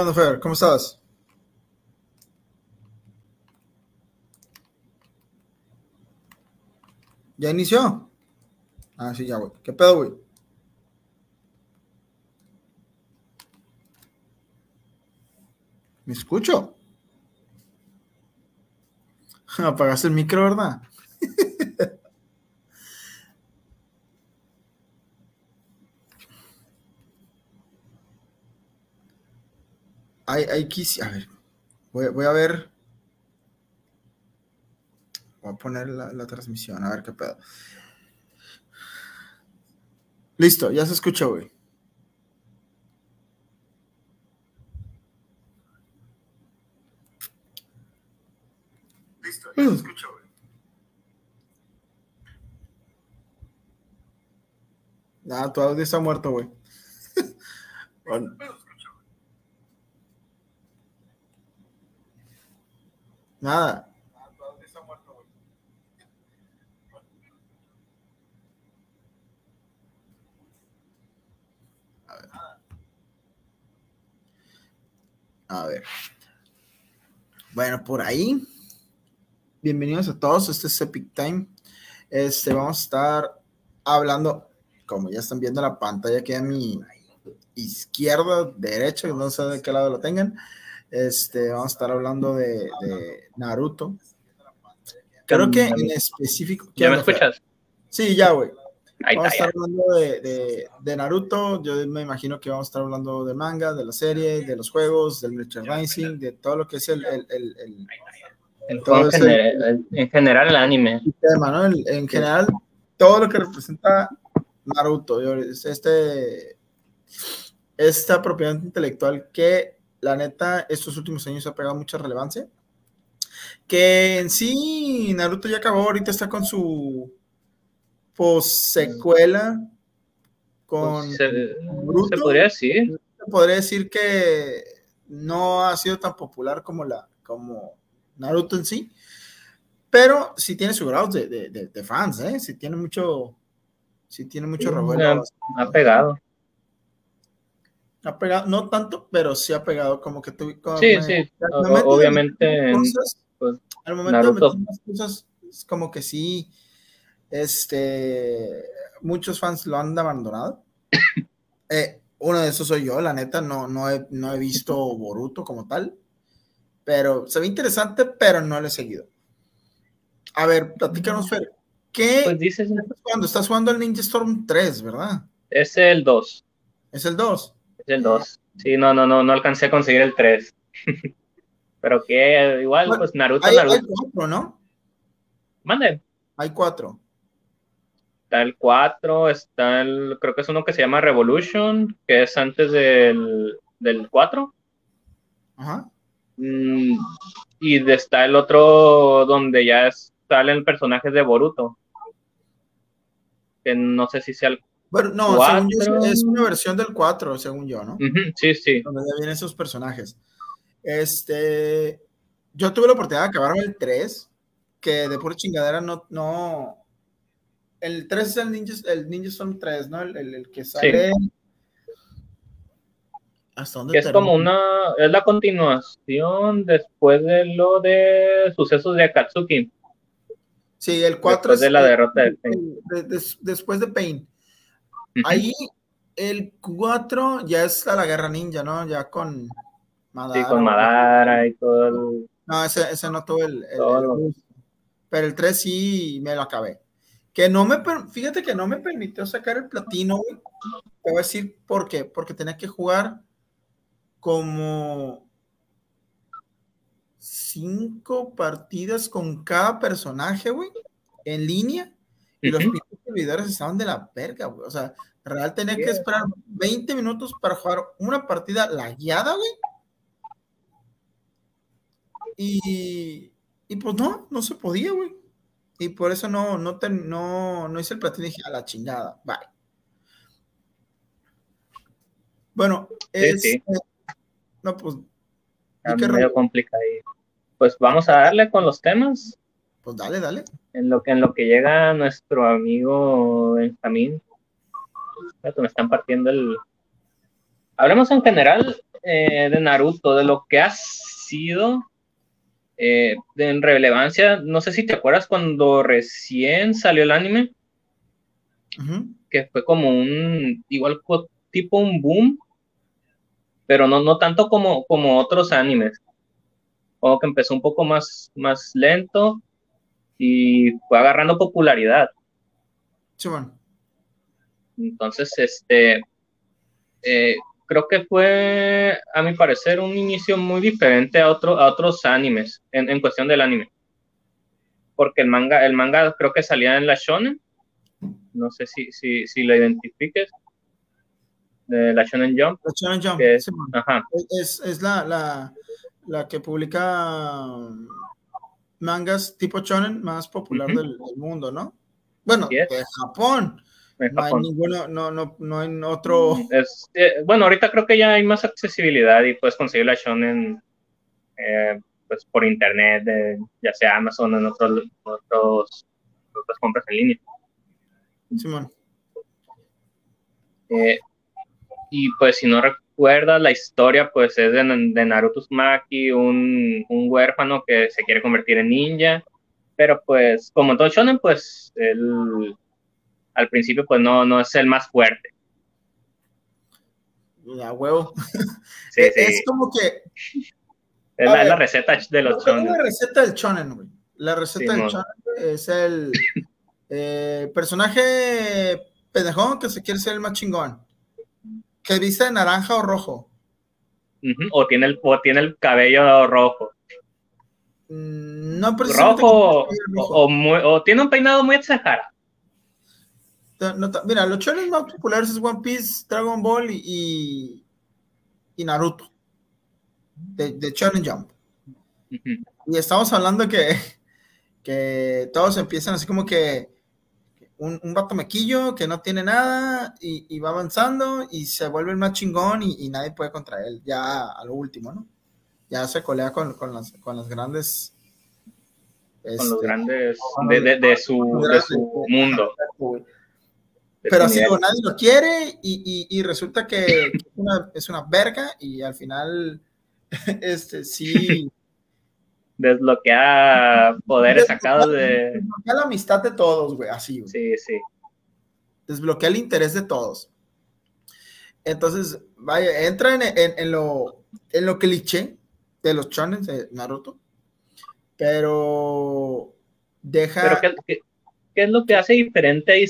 ¿Qué onda, Fer? ¿Cómo estás? ¿Ya inició? Ah, sí, ya, güey. ¿Qué pedo, güey? ¿Me escucho? Apagaste el micro, ¿verdad? Hay, hay A ver, voy, voy, a ver. Voy a poner la, la, transmisión, a ver qué pedo. Listo, ya se escuchó, güey. Listo, ya se escuchó, güey. Nada, tu audio está muerto, güey. bueno. Nada. A ver. Bueno, por ahí. Bienvenidos a todos. Este es Epic Time. Este, vamos a estar hablando, como ya están viendo la pantalla que a mi izquierda, derecha, no sé de qué lado lo tengan. Este, vamos a estar hablando de, Naruto. Creo que en específico. ¿Ya me escuchas? Sí, ya, güey. Vamos a estar hablando de, Naruto. Yo me imagino que vamos a estar hablando de manga, de la serie, de los juegos, del merchandising, de todo lo que es el. el, el, el en, general, el anime. en general, todo lo que representa Naruto. Este, esta propiedad intelectual que la neta, estos últimos años ha pegado mucha relevancia. Que en sí, Naruto ya acabó, ahorita está con su post-secuela. Con pues se, podría decir. Se podría decir que no ha sido tan popular como, la, como Naruto en sí. Pero sí tiene su grado de, de, fans, ¿eh? Sí tiene mucho, sí tiene mucho revuelo. Ha pegado. Ha pegado, no tanto, pero sí ha pegado como que tú. sí, sí, obviamente. pues, al momento de meter cosas, es como que sí, este, muchos fans lo han abandonado. eh, uno de esos soy yo, la neta, no, no, he, no he visto Boruto como tal, pero se ve interesante, pero no lo he seguido. A ver, platícanos, Fer, ¿qué pues dices, cuando estás jugando al Ninja Storm 3, verdad? Es el 2. Es el 2 el 2. Sí, no, no, no, no alcancé a conseguir el 3. Pero que igual, pues Naruto, hay, Naruto. Hay cuatro, ¿no? Mande. Hay cuatro. Está el 4, está el, creo que es uno que se llama Revolution, que es antes del, del 4. Ajá. Mm, y está el otro donde ya salen personajes de Boruto. Que no sé si sea el bueno, no, según yo, es una versión del 4, según yo, ¿no? sí, sí. Donde ya vienen esos personajes. Este, yo tuve la oportunidad de acabarme el 3, que de pura chingadera no, no, el 3 es el Ninja, el Ninja Storm 3, ¿no? El, el, que sale... ¿Hasta dónde es como una, es la continuación después de lo de sucesos de Akatsuki. Sí, el 4 después de la derrota de Pain. después de Pain. Ahí el 4 ya es a la guerra ninja, ¿no? Ya con Madara. Sí, con Madara y todo el... No, ese, ese no tuve el, Pero el 3 sí me lo acabé. Que no me, fíjate que no me permitió sacar el platino, güey. Te voy a decir por qué. Porque tenía que jugar como cinco partidas con cada personaje, güey, en línea. Y los servidores estaban de la verga, güey. O sea, real tenía que esperar 20 minutos para jugar una partida lagueada, güey. Y, y pues no, no se podía, güey. Y por eso no, no, no, no hice el platino y dije, a la chingada, bye. Bueno, es. Eh, no, pues. medio complicado. Pues vamos a darle con los temas. Pues dale, dale. En lo que, en lo que llega nuestro amigo Benjamín. Me están partiendo el. Hablemos en general eh, de Naruto, de lo que ha sido eh, en relevancia, no sé si te acuerdas cuando recién salió el anime, que fue como un, igual tipo un boom, pero no, no tanto como, como otros animes. Como que empezó un poco más, más lento y fue agarrando popularidad. Sí, bueno. Entonces, este, eh, creo que fue, a mi parecer, un inicio muy diferente a, otro, a otros animes, en, en cuestión del anime. Porque el manga, el manga creo que salía en la Shonen, no sé si, si, si lo identifiques, de la Shonen Jump. La Shonen Jump, es, sí, ajá. es, es la, la, la, que publica mangas tipo Shonen más popular uh -huh. del, del, mundo, ¿no? Bueno, yes. de Japón. En no Japón. hay ninguno, no, no, no hay otro. Es, eh, bueno, ahorita creo que ya hay más accesibilidad y puedes conseguir la Shonen eh, pues por internet, de, ya sea Amazon o en otros, otros, otras compras en línea. Simón. Eh, y pues si no recuerdas la historia, pues es de, de Naruto Uzumaki, un, un, huérfano que se quiere convertir en ninja, pero pues como todo shonen, pues él al principio pues no, no es el más fuerte. Ya, huevo. Sí, es, sí. es como que... Es la, ver, la, receta de los shonen. La receta del shonen, güey. La receta sí, del shonen es el eh, personaje pendejón que se quiere ser el más chingón. Que viste de naranja o rojo. Uh -huh. o, tiene el, o tiene el cabello rojo. Mm, no, rojo, o, o, muy, o, tiene un peinado muy exagerado. No, mira, los shonen más populares es One Piece, Dragon Ball y, y, y Naruto. De, de Shonen Jump. Uh -huh. Y estamos hablando que, que todos empiezan así como que un, un vato mequillo que no tiene nada y, y, va avanzando y se vuelve el más chingón y, y, nadie puede contra él, ya a lo último, ¿no? Ya se colea con, con, las, con las grandes... Con este, los grandes de, de, de su, de su mundo. Pero así digo, nadie lo quiere y, y resulta que es una, es una verga y al final, este, sí desbloquea poderes sacados de. Desbloquea la amistad de todos, güey, así, güey. Sí, sí. Desbloquea el interés de todos. Entonces, vaya, entra en, en, en lo, en lo cliché de los chones de Naruto, pero deja. Pero ¿qué, qué, qué es lo que hace diferente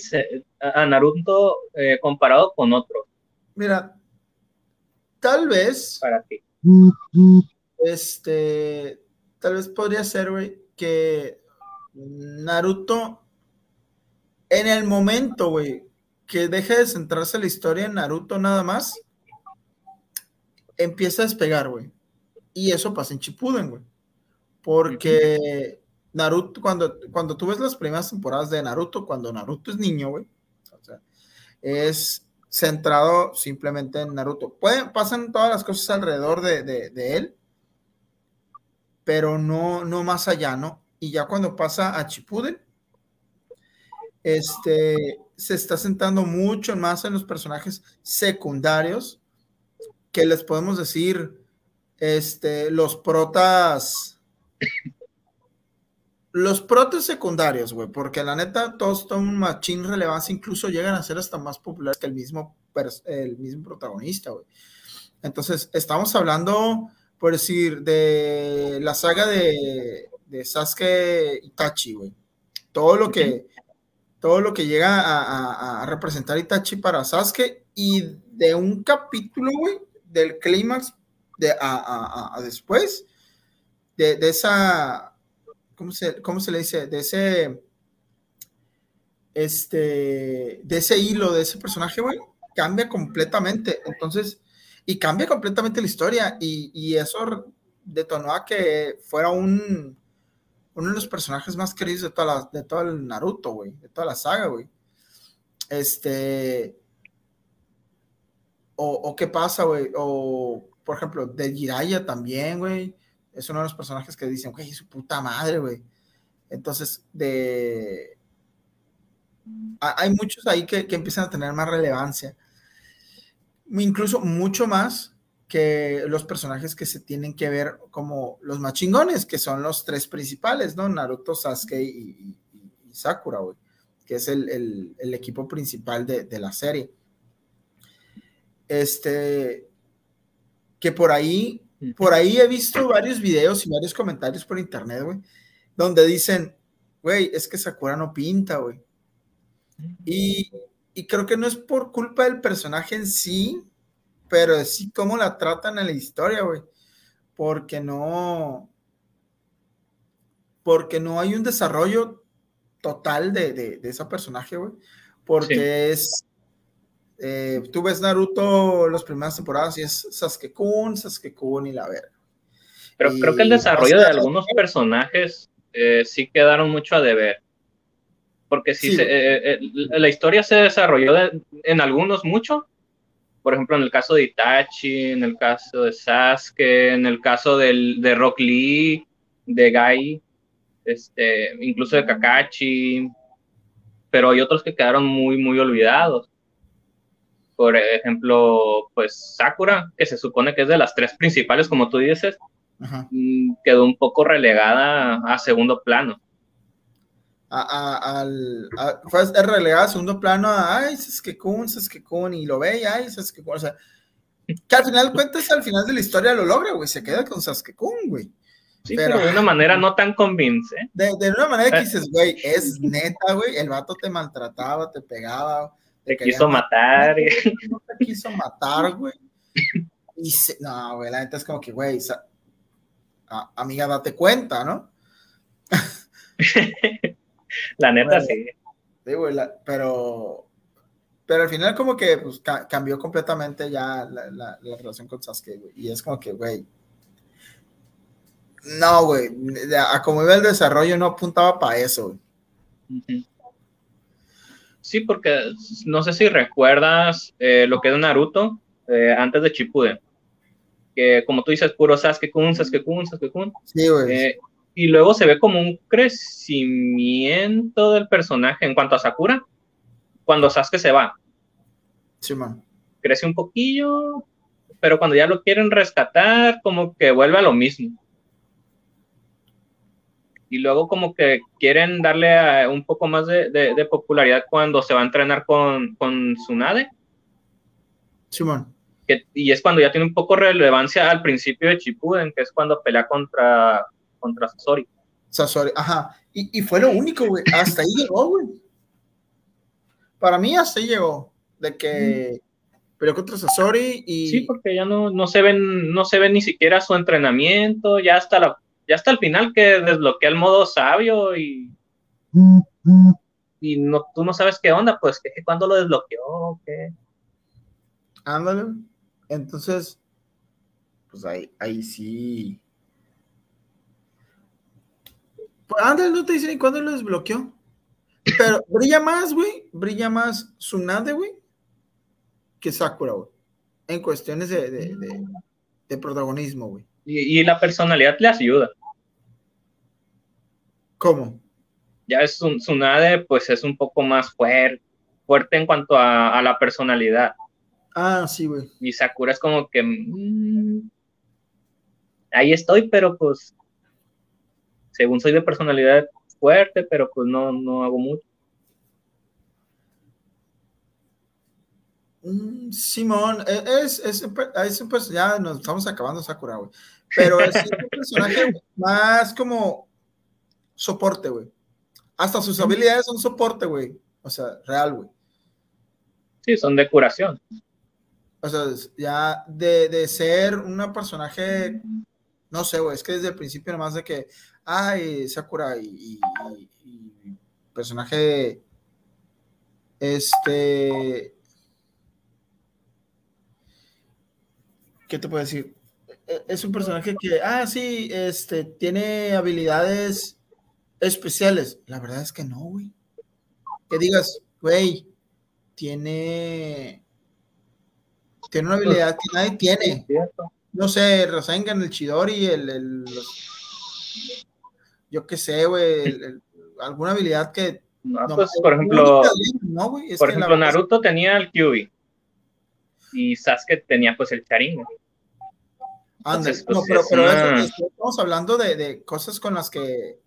a Naruto eh, comparado con otros? Mira, tal vez. Para ti. Este tal vez podría ser, güey, que Naruto, en el momento, güey, que deje de centrarse la historia en Naruto nada más, empieza a despegar, güey. Y eso pasa en Chipuden, güey. Porque Naruto, cuando, cuando tú ves las primeras temporadas de Naruto, cuando Naruto es niño, güey, o sea, es centrado simplemente en Naruto. Pueden, pasan todas las cosas alrededor de, de, de él, pero no, no más allá, ¿no? Y ya cuando pasa a Chipuden, este, se está sentando mucho más en los personajes secundarios, que les podemos decir, este, los protas, los protas secundarios, güey, porque la neta todos toman machín relevancia, incluso llegan a ser hasta más populares que el mismo, el mismo protagonista, güey. Entonces, estamos hablando por decir, de la saga de, de Sasuke Itachi, güey. Todo lo que, todo lo que llega a, representar Itachi para Sasuke y de un capítulo, güey, del clímax de, a, a, después, de, de, esa, ¿cómo se, ¿cómo se le dice? De ese, este, de ese hilo, de ese personaje, güey, cambia completamente. Entonces, y cambia completamente la historia y, y, eso detonó a que fuera un uno de los personajes más queridos de toda de todo el Naruto, güey, de toda la saga, güey. Este o, o qué pasa, güey, o por ejemplo, de Jiraiya también, güey, es uno de los personajes que dicen, güey, su puta madre, güey. Entonces, de hay muchos ahí que, que empiezan a tener más relevancia incluso mucho más que los personajes que se tienen que ver como los más chingones, que son los tres principales, ¿no? Naruto, Sasuke y, Sakura, güey, que es el, equipo principal de, de, la serie. Este, que por ahí, por ahí he visto varios videos y varios comentarios por internet, güey, donde dicen, güey, es que Sakura no pinta, güey. Y, y creo que no es por culpa del personaje en sí, pero sí cómo la tratan en la historia, güey. Porque no, porque no hay un desarrollo total de, de, ese personaje, güey. Porque es, eh, tú ves Naruto las primeras temporadas y es Sasuke-kun, Sasuke-kun y la verga. Pero creo que el desarrollo de algunos personajes eh, sí quedaron mucho a deber. Porque sí, eh, la historia se desarrolló en algunos mucho, por ejemplo, en el caso de Itachi, en el caso de Sasuke, en el caso del, de Rock Lee, de Gai, este, incluso de Kakashi, pero hay otros que quedaron muy, muy olvidados. Por ejemplo, pues Sakura, que se supone que es de las tres principales, como tú dices, mm, quedó un poco relegada a segundo plano a, al, fue relegado a segundo plano a, ay, Saskekun, Saskekun, y lo ve, y ay, Saskekun, o sea, que al final cuentas, al final de la historia lo logra, güey, se queda con Saskekun, güey. Sí, pero, de una manera no tan convincente. De, de una manera que eh. dices, güey, es neta, güey, el vato te maltrataba, te pegaba. Te, quiso matar. No te quiso matar, güey. Y se, no, güey, la neta es como que, güey, amiga, date cuenta, ¿no? La neta, sí. Sí, güey, pero, pero al final como que pues, cambió completamente ya la, relación con Sasuke, güey. Y es como que, güey, no, güey, a como iba el desarrollo no apuntaba para eso, güey. Sí, porque no sé si recuerdas eh, lo que era Naruto eh, antes de Shippuden. Que como tú dices, puro Sasuke-kun, Sasuke-kun, Sasuke-kun. Sí, güey. Eh, y luego se ve como un crecimiento del personaje en cuanto a Sakura, cuando Sasuke se va. Sí, man. Crece un poquillo, pero cuando ya lo quieren rescatar, como que vuelve a lo mismo. Y luego como que quieren darle un poco más de, popularidad cuando se va a entrenar con, con Tsunade. Sí, man. y es cuando ya tiene un poco relevancia al principio de Chipuden, que es cuando pelea contra contra Sasori. Sasori, ajá. Y, fue lo único, güey. Hasta ahí llegó, güey. Para mí hasta ahí llegó. De que peleó contra Sasori y. Sí, porque ya no, no se ven, no se ve ni siquiera su entrenamiento, ya hasta la, ya hasta el final que desbloquea el modo sabio y. Y no, tú no sabes qué onda, pues que cuando lo desbloqueó, qué. Ándale. Entonces, pues ahí, ahí sí Antes no te dicen cuándo lo desbloqueó. Pero brilla más, güey. Brilla más Tsunade, güey, que Sakura, güey. En cuestiones de, de, protagonismo, güey. Y, la personalidad le ayuda. ¿Cómo? Ya es un Tsunade, pues es un poco más fuerte, fuerte en cuanto a, la personalidad. Ah, sí, güey. Y Sakura es como que. Mm, ahí estoy, pero pues según soy de personalidad fuerte, pero pues no, no hago mucho. Mm, Simón, e, es, es, es, pues ya nos estamos acabando Sakura, güey. Pero es un personaje más como soporte, güey. Hasta sus habilidades son soporte, güey. O sea, real, güey. Sí, son de curación. O sea, ya de, de ser una personaje, no sé, güey, es que desde el principio nomás de que, ay, Sakura y, personaje, este, ¿qué te puedo decir? E, es un personaje que, ah, sí, este, tiene habilidades especiales. La verdad es que no, güey. Que digas, güey, tiene, tiene una habilidad que nadie tiene. No sé, Rasengan, el Chidori, el, el yo qué sé, güey, alguna habilidad que... No, pues, por ejemplo, por ejemplo Naruto tenía el Kyubi y Sasuke tenía pues el Sharingan. Pues, no, pero, pero estamos hablando de, de, cosas con las que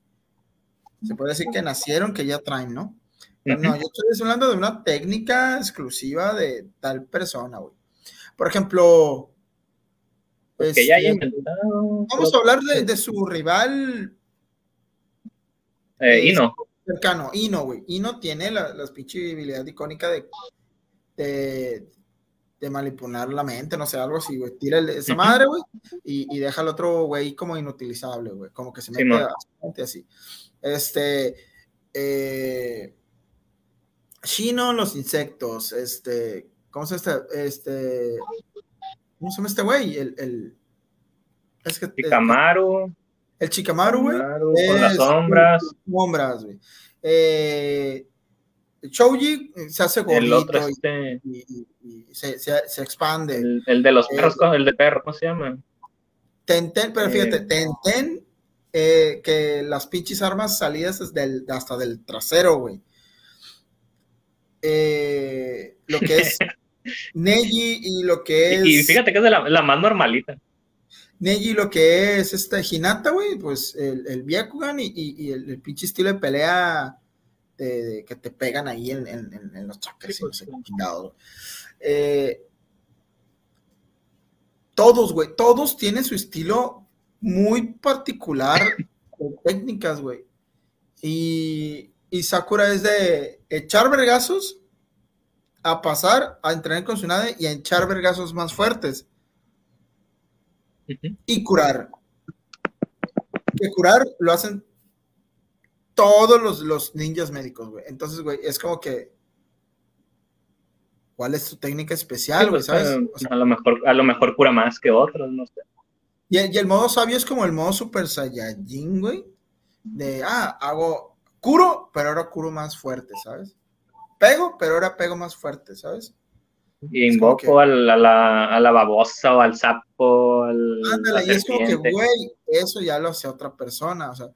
se puede decir que nacieron, que ya traen, ¿no? No, yo estoy hablando de una técnica exclusiva de tal persona, güey. Por ejemplo, pues, que ya este, vamos a hablar de, de su rival. Eh, Ino. Cercano, Ino, güey. Ino tiene la, la pinche habilidad icónica de, de, de, manipular la mente, no sé, algo así, güey. Tira esa madre, güey, y, y, deja al otro güey como inutilizable, güey. Como que se mete así. Este. Eh, Shino, los insectos, este, ¿cómo se llama este? este? ¿Cómo se llama este güey? El, el, es que. El Chicamaru, güey. Con las sombras. Sombras, güey. Eh, Chouji se hace gordito el otro este... y, y, se, se, se, expande. El, el de los eh, perros, el de perro, ¿cómo se llama? Tenten, pero fíjate, eh... Tenten, eh, que las pinches armas salidas desde el, hasta del trasero, güey. Eh, lo que es Neji y lo que es. Y, fíjate que es de la, la, más normalita. Neji lo que es este Hinata, güey, pues el, el Byakugan y, y, y el, el, pinche estilo de pelea que te pegan ahí en, en, en los chakras. Sí, pues, eh, todos, güey, todos tienen su estilo muy particular de técnicas, güey. Y, y Sakura es de echar vergazos a pasar a entrenar con su nave y a echar vergazos más fuertes. Y curar. Que curar lo hacen todos los, los ninjas médicos, güey. Entonces, güey, es como que. ¿Cuál es tu técnica especial, güey? Pues, ¿Sabes? Eh, a, lo mejor, a lo mejor cura más que otros, no sé. Y el, y el modo sabio es como el modo Super Saiyajin, güey. De, ah, hago curo, pero ahora curo más fuerte, ¿sabes? Pego, pero ahora pego más fuerte, ¿sabes? Y invoco a, la, a, la, babosa o al sapo. Al, Ándale, y es como que, güey, eso ya lo hace otra persona, o sea,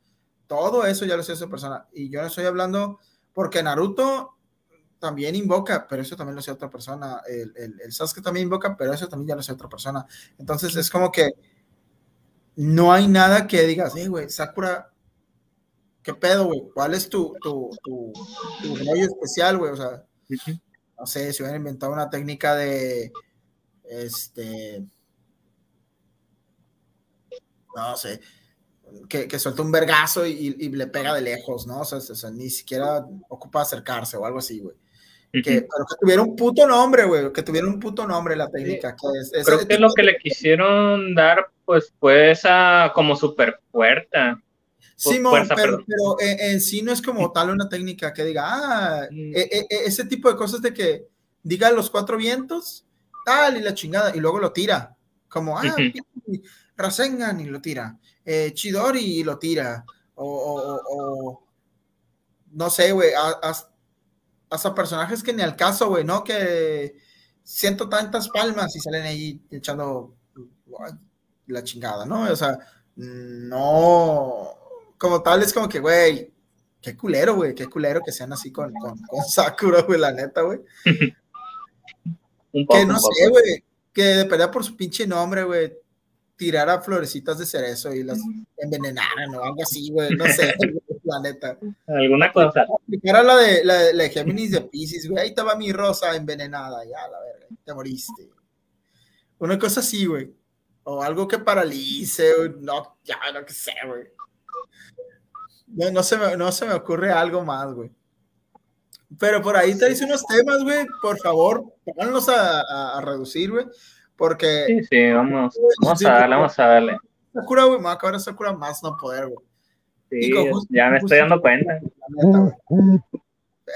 todo eso ya lo hace otra persona. Y yo no estoy hablando, porque Naruto también invoca, pero eso también lo hace otra persona. El, el, el Sasuke también invoca, pero eso también ya lo hace otra persona. Entonces es como que no hay nada que digas, hey, güey, Sakura ¿qué pedo, güey? ¿Cuál es tu, tu, tu, tu rollo especial, güey? O sea, no sé, si hubieran inventado una técnica de, este, no sé, que, que suelta un vergazo y, y, le pega de lejos, ¿no? O sea, o sea, ni siquiera ocupa acercarse o algo así, güey. Que, pero que tuviera un puto nombre, güey, que tuviera un puto nombre la técnica. Que es, Creo que lo que le quisieron dar, pues, fue esa como super puerta. Sí, pero, pero en, sí no es como tal una técnica que diga, ah, mm. e, e, e, ese tipo de cosas de que diga los cuatro vientos, tal y la chingada, y luego lo tira, como, ah, Rasengan y lo tira, eh, Chidori y lo tira, o, o, no sé, güey, hasta personajes que ni al caso, güey, ¿no? Que siento tantas palmas y salen ahí echando la chingada, ¿no? O sea, no como tal es como que, güey, qué culero, güey, qué culero que sean así con, con, con Sakura, güey, la neta, güey. que no sé, güey, que de pelea por su pinche nombre, güey, tirara florecitas de cerezo y las envenenaran o algo así, güey, no sé, la neta. Alguna cosa. Era la de, la, de, la de Géminis de Pisces, güey, ahí estaba mi rosa envenenada, ya, la verga, te moriste. Una cosa así, güey. O algo que paralice, no, ya, no que sé, güey. No, no, se me, no se me ocurre algo más, güey. Pero por ahí te hice unos temas, güey. Por favor, pónganlos a, a, reducir, güey. Porque. Sí, sí, vamos. Vamos a darle, vamos a darle. Sakura, güey, me va a acabar Sakura más no poder, güey. Sí, ya me estoy dando cuenta.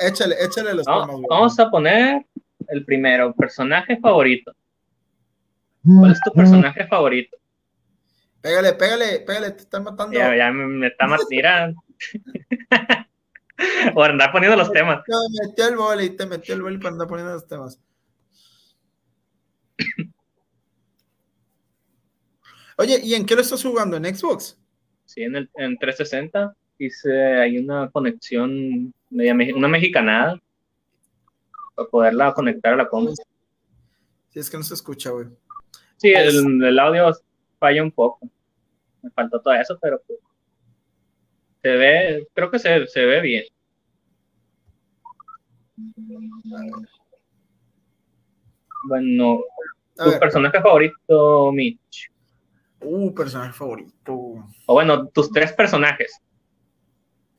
échale, échale los temas, güey. Vamos a poner el primero, personaje favorito. ¿Cuál es tu personaje favorito? Pégale, pégale, pégale, te están matando. Ya, ya me, está matando. Por andar poniendo los temas. Te metió el boli, te metió el boli para andar poniendo los temas. Oye, ¿y en qué lo estás jugando? ¿En Xbox? Sí, en, el, en 360. Hice hay una conexión, una mexicanada, para poderla conectar a la compu. Sí, es que no se escucha, güey. Sí, el, el audio falla un poco. Me faltó todo eso, pero pues, se ve, creo que se, se ve bien. Bueno, ¿tu personaje favorito, Mitch? Uh, personaje favorito. O bueno, tus tres personajes.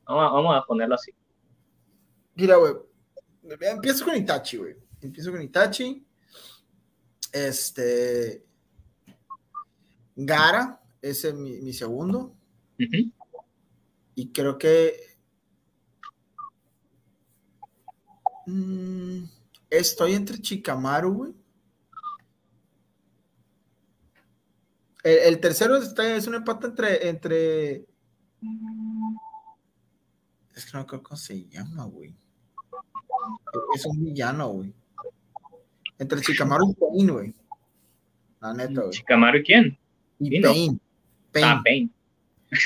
Vamos a, ponerlo así. Mira, güey. Empiezo con Itachi, güey. Empiezo con Itachi. Este. Gara, ese es mi, segundo. Y creo que. Mm, estoy entre Chikamaru, güey. El, tercero es un empate entre, entre. Es que no creo cómo se llama, güey. Es un villano, güey. Entre Chikamaru y Pain, güey. La neta, güey. ¿Chikamaru y quién? Y Pain. Pain. Ah, Pain.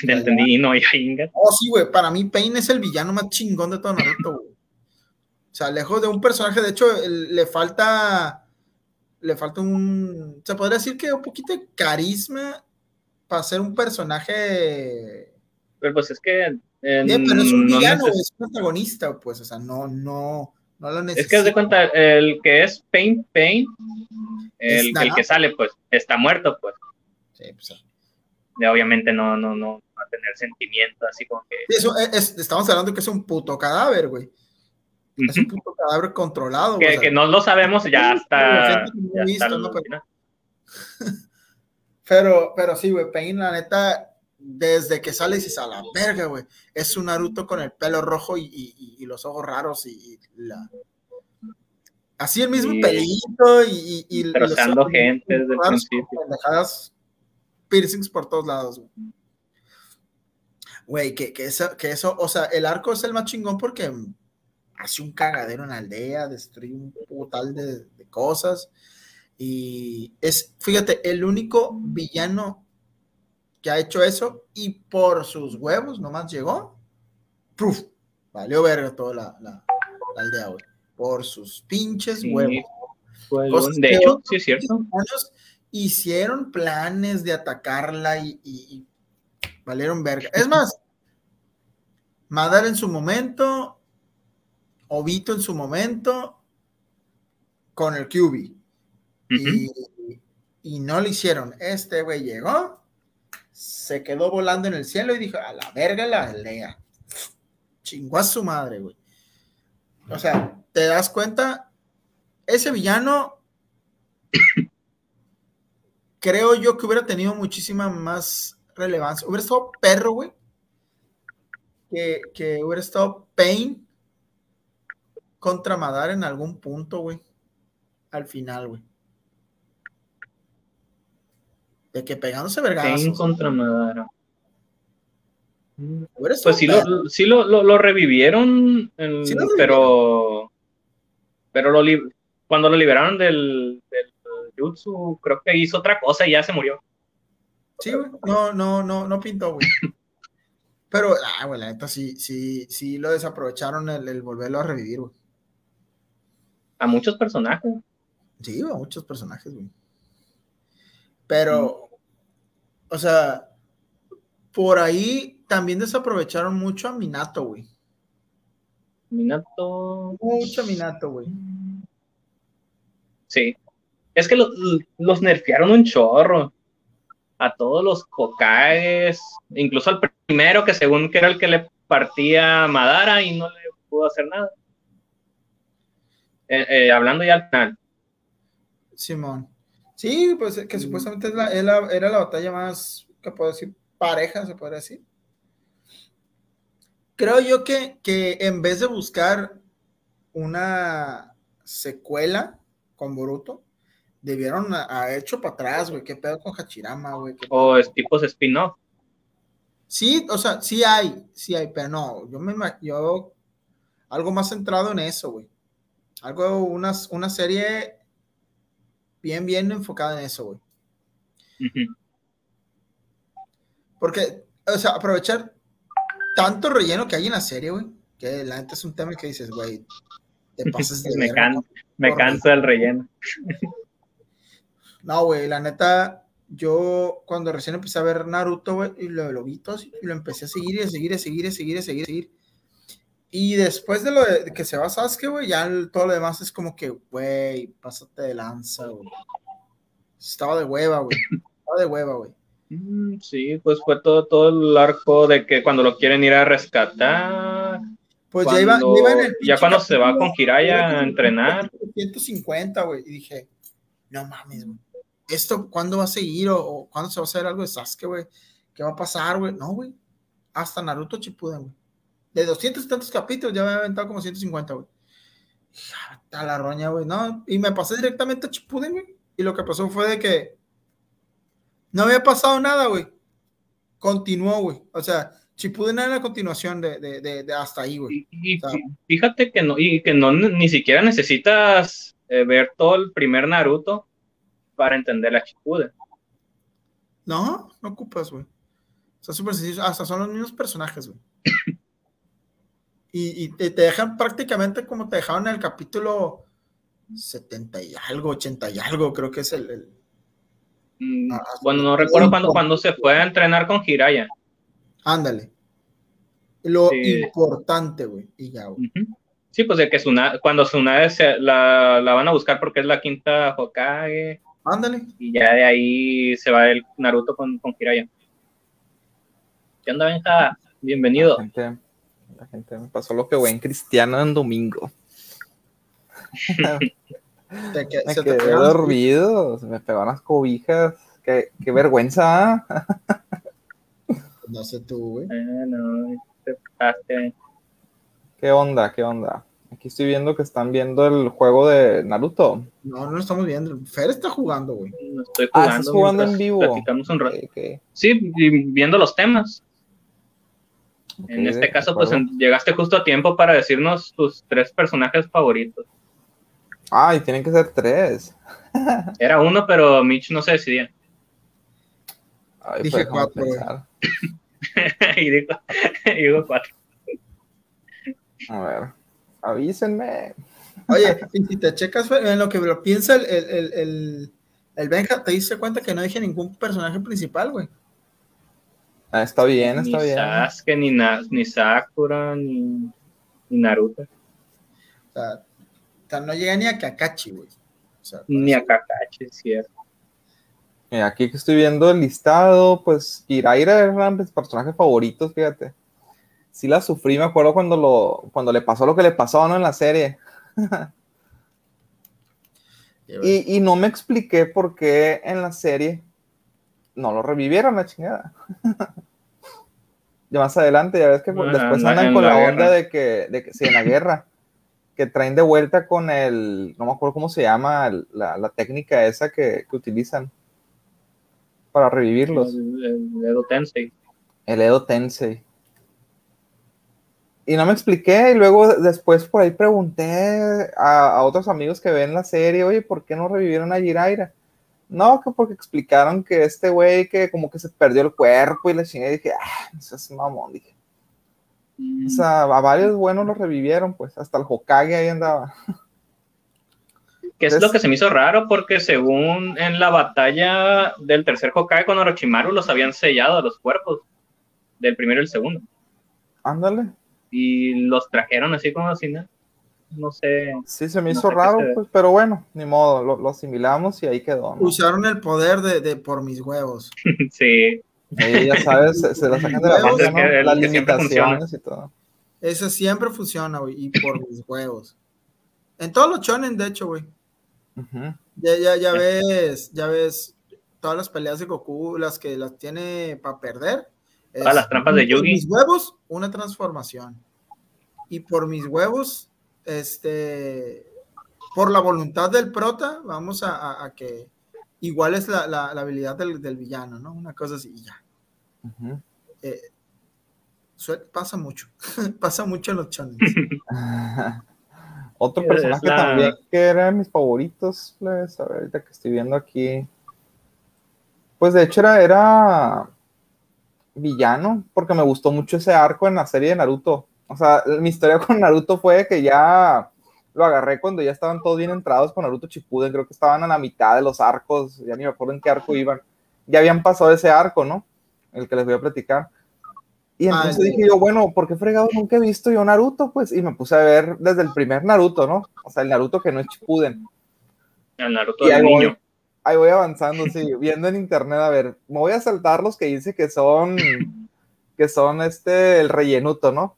Te entendí, no, ya Inga. Oh, sí, güey. Para mí, Pain es el villano más chingón de todo Naruto, güey. O sea, lejos de un personaje, de hecho, le falta le falta un, se podría decir que un poquito de carisma para ser un personaje. Pero pues es que. pero es un villano, es un protagonista, pues, o sea, no, no, no lo necesita. Es que haz de cuenta, el que es Pain Pain, el, que sale, pues, está muerto, pues. Sí, pues obviamente no, no, no va a tener sentimiento, así como que. eso estamos hablando que es un puto cadáver, güey. Es un puto cadáver controlado. Que, que no lo sabemos ya hasta. pero... pero, sí, güey, Pain, la neta, desde que sale y se a la verga, güey. Es un Naruto con el pelo rojo y, los ojos raros y, la. Así el mismo pelito y. y, pero gente desde el principio. Piercings por todos lados, güey. Güey, que, que, eso, que eso, o sea, el arco es el más chingón porque hace un cagadero en la aldea, destruye un putal de, cosas. Y es, fíjate, el único villano que ha hecho eso y por sus huevos nomás llegó. ¡Puf! Valió verga toda la, aldea, güey. Por sus pinches huevos. de hecho, sí es cierto. Hicieron planes de atacarla y, y valieron verga. Es más, Madar en su momento Obito en su momento con el QB. y, no lo hicieron. Este güey llegó, se quedó volando en el cielo y dijo, a la verga la aldea. Chingó a su madre, güey. O sea, te das cuenta, ese villano creo yo que hubiera tenido muchísima más relevancia. Hubiera estado perro, güey. Que, que hubiera estado Pain contra Madara en algún punto, güey. Al final, güey. De que pegándose vergazos. contra Madara. Pues sí, lo, sí lo, lo, revivieron, pero pero lo cuando lo liberaron del jutsu, creo que hizo otra cosa y ya se murió. Sí, güey. No, no, no, no pintó, güey. Pero, ah, güey, la neta sí, sí, sí lo desaprovecharon el, el volverlo a revivir, güey a muchos personajes. Sí, a muchos personajes, güey. Pero, o sea, por ahí también desaprovecharon mucho a Minato, güey. Minato. Mucho Minato, güey. Sí. Es que los nerfearon un chorro. A todos los Hokages, incluso al primero que según que era el que le partía Madara y no le pudo hacer nada. Eh, eh, hablando ya al final. Simón. Sí, pues que supuestamente era la batalla más, que puedo decir, pareja, se puede decir. Creo yo que, que en vez de buscar una secuela con Boruto, debieron haber hecho para atrás, güey. ¿Qué pedo con Hachirama, güey? O es tipos spin-off. Sí, o sea, sí hay, sí hay, pero no, yo me yo algo más centrado en eso, güey. Algo, una, una serie bien, bien enfocada en eso, güey. Porque, o sea, aprovechar tanto relleno que hay en la serie, güey, que la neta es un tema que dices, güey, te pasas de me, me canso del relleno. no, güey, la neta, yo cuando recién empecé a ver Naruto, güey, y lo, lo vi todo, y lo empecé a seguir y a seguir y a seguir y a seguir y a seguir y a seguir. Y después de lo de, que se va Sasuke, güey, ya todo lo demás es como que, güey, pásate de lanza, güey. Estaba de hueva, güey. Estaba de hueva, güey. Mm, sí, pues fue todo, todo el arco de que cuando lo quieren ir a rescatar. Pues ya iba, en el Ya cuando se va con Kiraya a entrenar. 150, güey. Y dije, no mames, güey. ¿Esto cuándo va a seguir? ¿O, cuándo se va a hacer algo de Sasuke, güey? ¿Qué va a pasar, güey? No, güey. Hasta Naruto Shippuden, güey. De 200 y tantos capítulos ya me había aventado como 150, güey. A la roña, güey. No, y me pasé directamente a Shippuden, güey. Y lo que pasó fue de que no había pasado nada, güey. Continuó, güey. O sea, Shippuden era la continuación de, de, de, hasta ahí, güey. Y, fíjate que no, y que no ni siquiera necesitas eh, ver todo el primer Naruto para entender la Shippuden. No, no ocupas, güey. O sea, súper sencillo. Hasta son los mismos personajes, güey. y, y te, dejan prácticamente como te dejaron en el capítulo 70 y algo, 80 y algo, creo que es el, Mm, ah, bueno, no recuerdo cuando, cuando se fue a entrenar con Hiraya. Ándale. Lo importante, güey. Y ya, Sí, pues de que cuando Tsunade se, la, la, van a buscar porque es la quinta Hokage. Ándale. Y ya de ahí se va el Naruto con, con Hiraya. ¿Qué onda, Benja? Bienvenido. La gente, me pasó lo que güey en Cristiano en domingo. me quedé dormido, se me pegaron las cobijas. Qué, qué vergüenza. no sé tú, güey. ¿Qué onda? ¿Qué onda? Aquí estoy viendo que están viendo el juego de Naruto. No, no lo estamos viendo. Fer está jugando, güey. No estoy jugando. Ah, estás jugando en vivo. Sí, viendo los temas. en este caso, pues llegaste justo a tiempo para decirnos tus tres personajes favoritos. Ay, tienen que ser tres. Era uno, pero Mitch no se decidía. Ay, Dije cuatro. y, digo, cuatro. A ver, avísenme. Oye, y si te checas en lo que lo piensa el, el, el, el Benja, te diste cuenta que no dije ningún personaje principal, güey. Ah, está bien, está bien. Sasuke, ni, ni Sakura, ni, ni Naruto. O sea, o sea, no llega ni a Kakashi, güey. ni a Kakashi, es cierto. aquí que estoy viendo el listado, pues Kiraira era mis personajes favoritos, fíjate. Sí la sufrí, me acuerdo cuando, lo, cuando le pasó lo que le pasó, ¿no? En la serie. y, y, no me expliqué por qué en la serie no lo revivieron, la chingada. ya más adelante, ya ves que después andan con la, onda de que, de que, sí, en la guerra que traen de vuelta con el, no me acuerdo cómo se llama, la, técnica esa que, utilizan para revivirlos. El, Edo Tensei. El Edo Tensei. Y no me expliqué, y luego después por ahí pregunté a, otros amigos que ven la serie, oye, ¿por qué no revivieron a Jiraiya? No, que porque explicaron que este güey que como que se perdió el cuerpo y la chingada, y dije, ah, eso es mamón, dije. O sea, a varios buenos los revivieron, pues, hasta el Hokage ahí andaba. Que es lo que se me hizo raro, porque según en la batalla del tercer Hokage con Orochimaru, los habían sellado a los cuerpos del primero y el segundo. Ándale. Y los trajeron así como así, ¿no? No sé. Sí, se me hizo raro, pues, pero bueno, ni modo, lo, asimilamos y ahí quedó. Usaron el poder de, de por mis huevos. sí. Ahí ya sabes, se, la sacan de la mano, las limitaciones y todo. Eso siempre funciona, güey, y por mis huevos. En todos los chonen, de hecho, güey. ya, ya, ya ves, ya ves todas las peleas de Goku, las que las tiene para perder. A las trampas de Yugi. Por mis huevos, una transformación. Y por mis huevos, este, por la voluntad del prota, vamos a que igual es la, la, habilidad del, del, villano, ¿no? Una cosa así, ya. Eh, pasa mucho, pasa mucho en los channels. Otro personaje también que era de mis favoritos, pues, a ver, ahorita que estoy viendo aquí. Pues de hecho era, era villano, porque me gustó mucho ese arco en la serie de Naruto. O sea, mi historia con Naruto fue que ya lo agarré cuando ya estaban todos bien entrados con Naruto Shippuden, creo que estaban a la mitad de los arcos, ya ni me acuerdo en qué arco iban. ya habían pasado ese arco, ¿no? El que les voy a platicar. Y ah, entonces dije yo, bueno, ¿por qué fregado nunca he visto yo Naruto? Pues, y me puse a ver desde el primer Naruto, ¿no? O sea, el Naruto que no es Chipuden. El Naruto del niño. Ahí voy avanzando, sí, viendo en internet, a ver, me voy a saltar los que dice que son, que son este, el rellenuto, ¿no?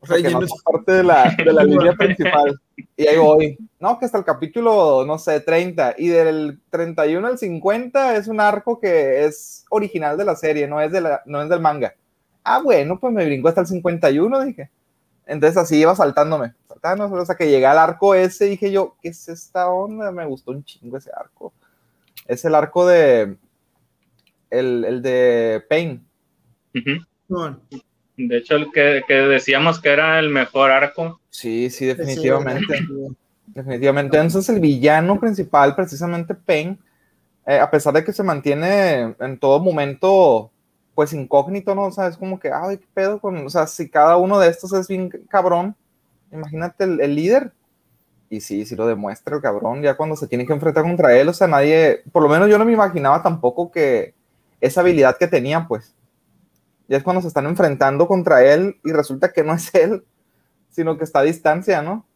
O sea, que no parte de la, de la línea principal. Y ahí voy. No, que hasta el capítulo, no sé, 30. Y del 31 al 50 es un arco que es original de la serie, no es, de la, no es del manga. Ah, bueno, pues me brinco hasta el 51, dije. Entonces así iba saltándome, saltándome, hasta que llegué al arco ese, dije yo, ¿qué es esta onda? Me gustó un chingo ese arco. Es el arco de, el, el de Pain. De hecho, el que, que, decíamos que era el mejor arco. Sí, sí, definitivamente. definitivamente. Entonces el villano principal, precisamente Pain, eh, a pesar de que se mantiene en todo momento pues incógnito, ¿no? O sea, es como que, ay, qué pedo con, o sea, si cada uno de estos es bien cabrón, imagínate el, líder. Y sí, sí lo demuestra el cabrón, ya cuando se tiene que enfrentar contra él, o sea, nadie, por lo menos yo no me imaginaba tampoco que esa habilidad que tenía, pues. Ya es cuando se están enfrentando contra él y resulta que no es él, sino que está a distancia, ¿no?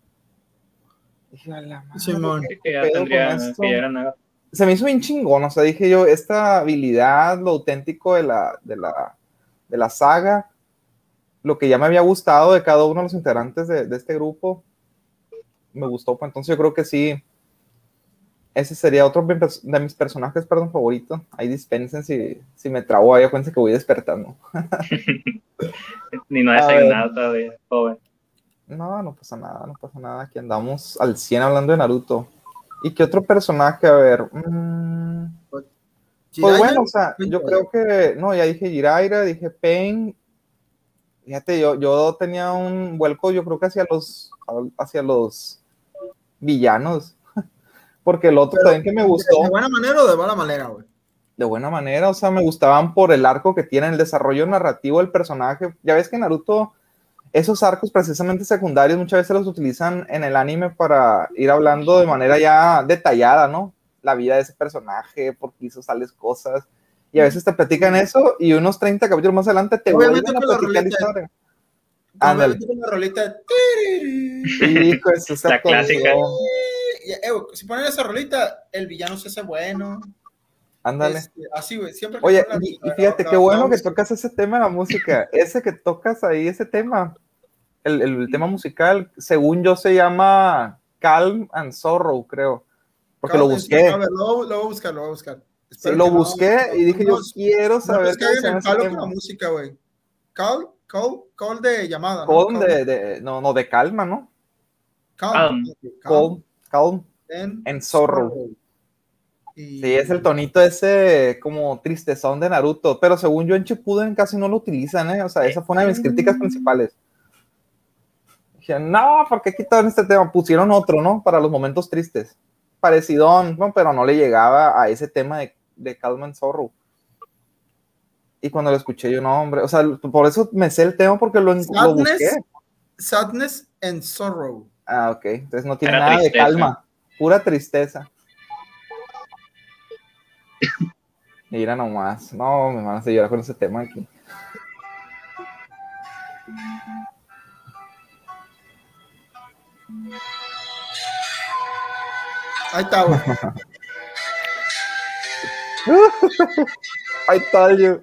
Dije, la madre, que ya tendría, que ya era nada se me hizo bien chingón, o sea, dije yo, esta habilidad, lo auténtico de la, de la, de la saga, lo que ya me había gustado de cada uno de los integrantes de, de este grupo, me gustó, pues entonces yo creo que sí, ese sería otro de mis personajes, perdón, favorito. Ahí dispensen si, si me trabo ahí, acuérdense que voy despertando. Ni no he nada todavía, joven. No, no pasa nada, no pasa nada. Aquí andamos al 100 hablando de Naruto. ¿Y qué otro personaje? A ver. Mm, pues, pues bueno, o sea, yo creo que. No, ya dije Jiraiya, dije Pain. Fíjate, yo, yo tenía un vuelco, yo creo que hacia los, hacia los villanos. Porque el otro también que me gustó. ¿De buena manera o de mala manera, güey? De buena manera, o sea, me gustaban por el arco que tiene, el desarrollo narrativo del personaje. Ya ves que Naruto esos arcos precisamente secundarios muchas veces los utilizan en el anime para ir hablando de manera ya detallada, ¿no? La vida de ese personaje, por qué hizo tales cosas. Y a veces te platican eso y unos 30 capítulos más adelante te vuelven a platicar la historia. Ándale. la rolita. Hijo, eso la clásica. Eh, si ponen esa rolita, el villano se hace bueno. Ándale. Este, así, güey, siempre. Oye, y, fíjate, qué bueno que tocas ese tema de la música. ese que tocas ahí, ese tema, el, el, tema musical, según yo se llama Calm and Sorrow, creo. Porque lo busqué. A ver, lo, lo, voy a buscar, lo voy a buscar. Sí, lo busqué y dije, yo quiero saber. qué es el palo con la música, güey. Call, call, call de llamada. Call, ¿no? De, de, no, no, de calma, ¿no? Calm. Calm. Calm. And sorrow. Sí, es el tonito ese como tristezón de Naruto, pero según yo en Shippuden casi no lo utilizan, ¿eh? O sea, esa fue una de mis críticas mm. principales. Dije, no, ¿por qué quitaron este tema? Pusieron otro, ¿no? Para los momentos tristes. Parecidón, ¿no? Pero no le llegaba a ese tema de, de Calm and Sorrow. Y cuando lo escuché yo, no, hombre, o sea, por eso me sé el tema porque lo, sadness, lo busqué. Sadness and Sorrow. Ah, ok. Entonces no tiene nada de calma, pura tristeza. Mira nomás. No, me van a seguir con ese tema aquí. Ahí está, güey. Ahí está, yo.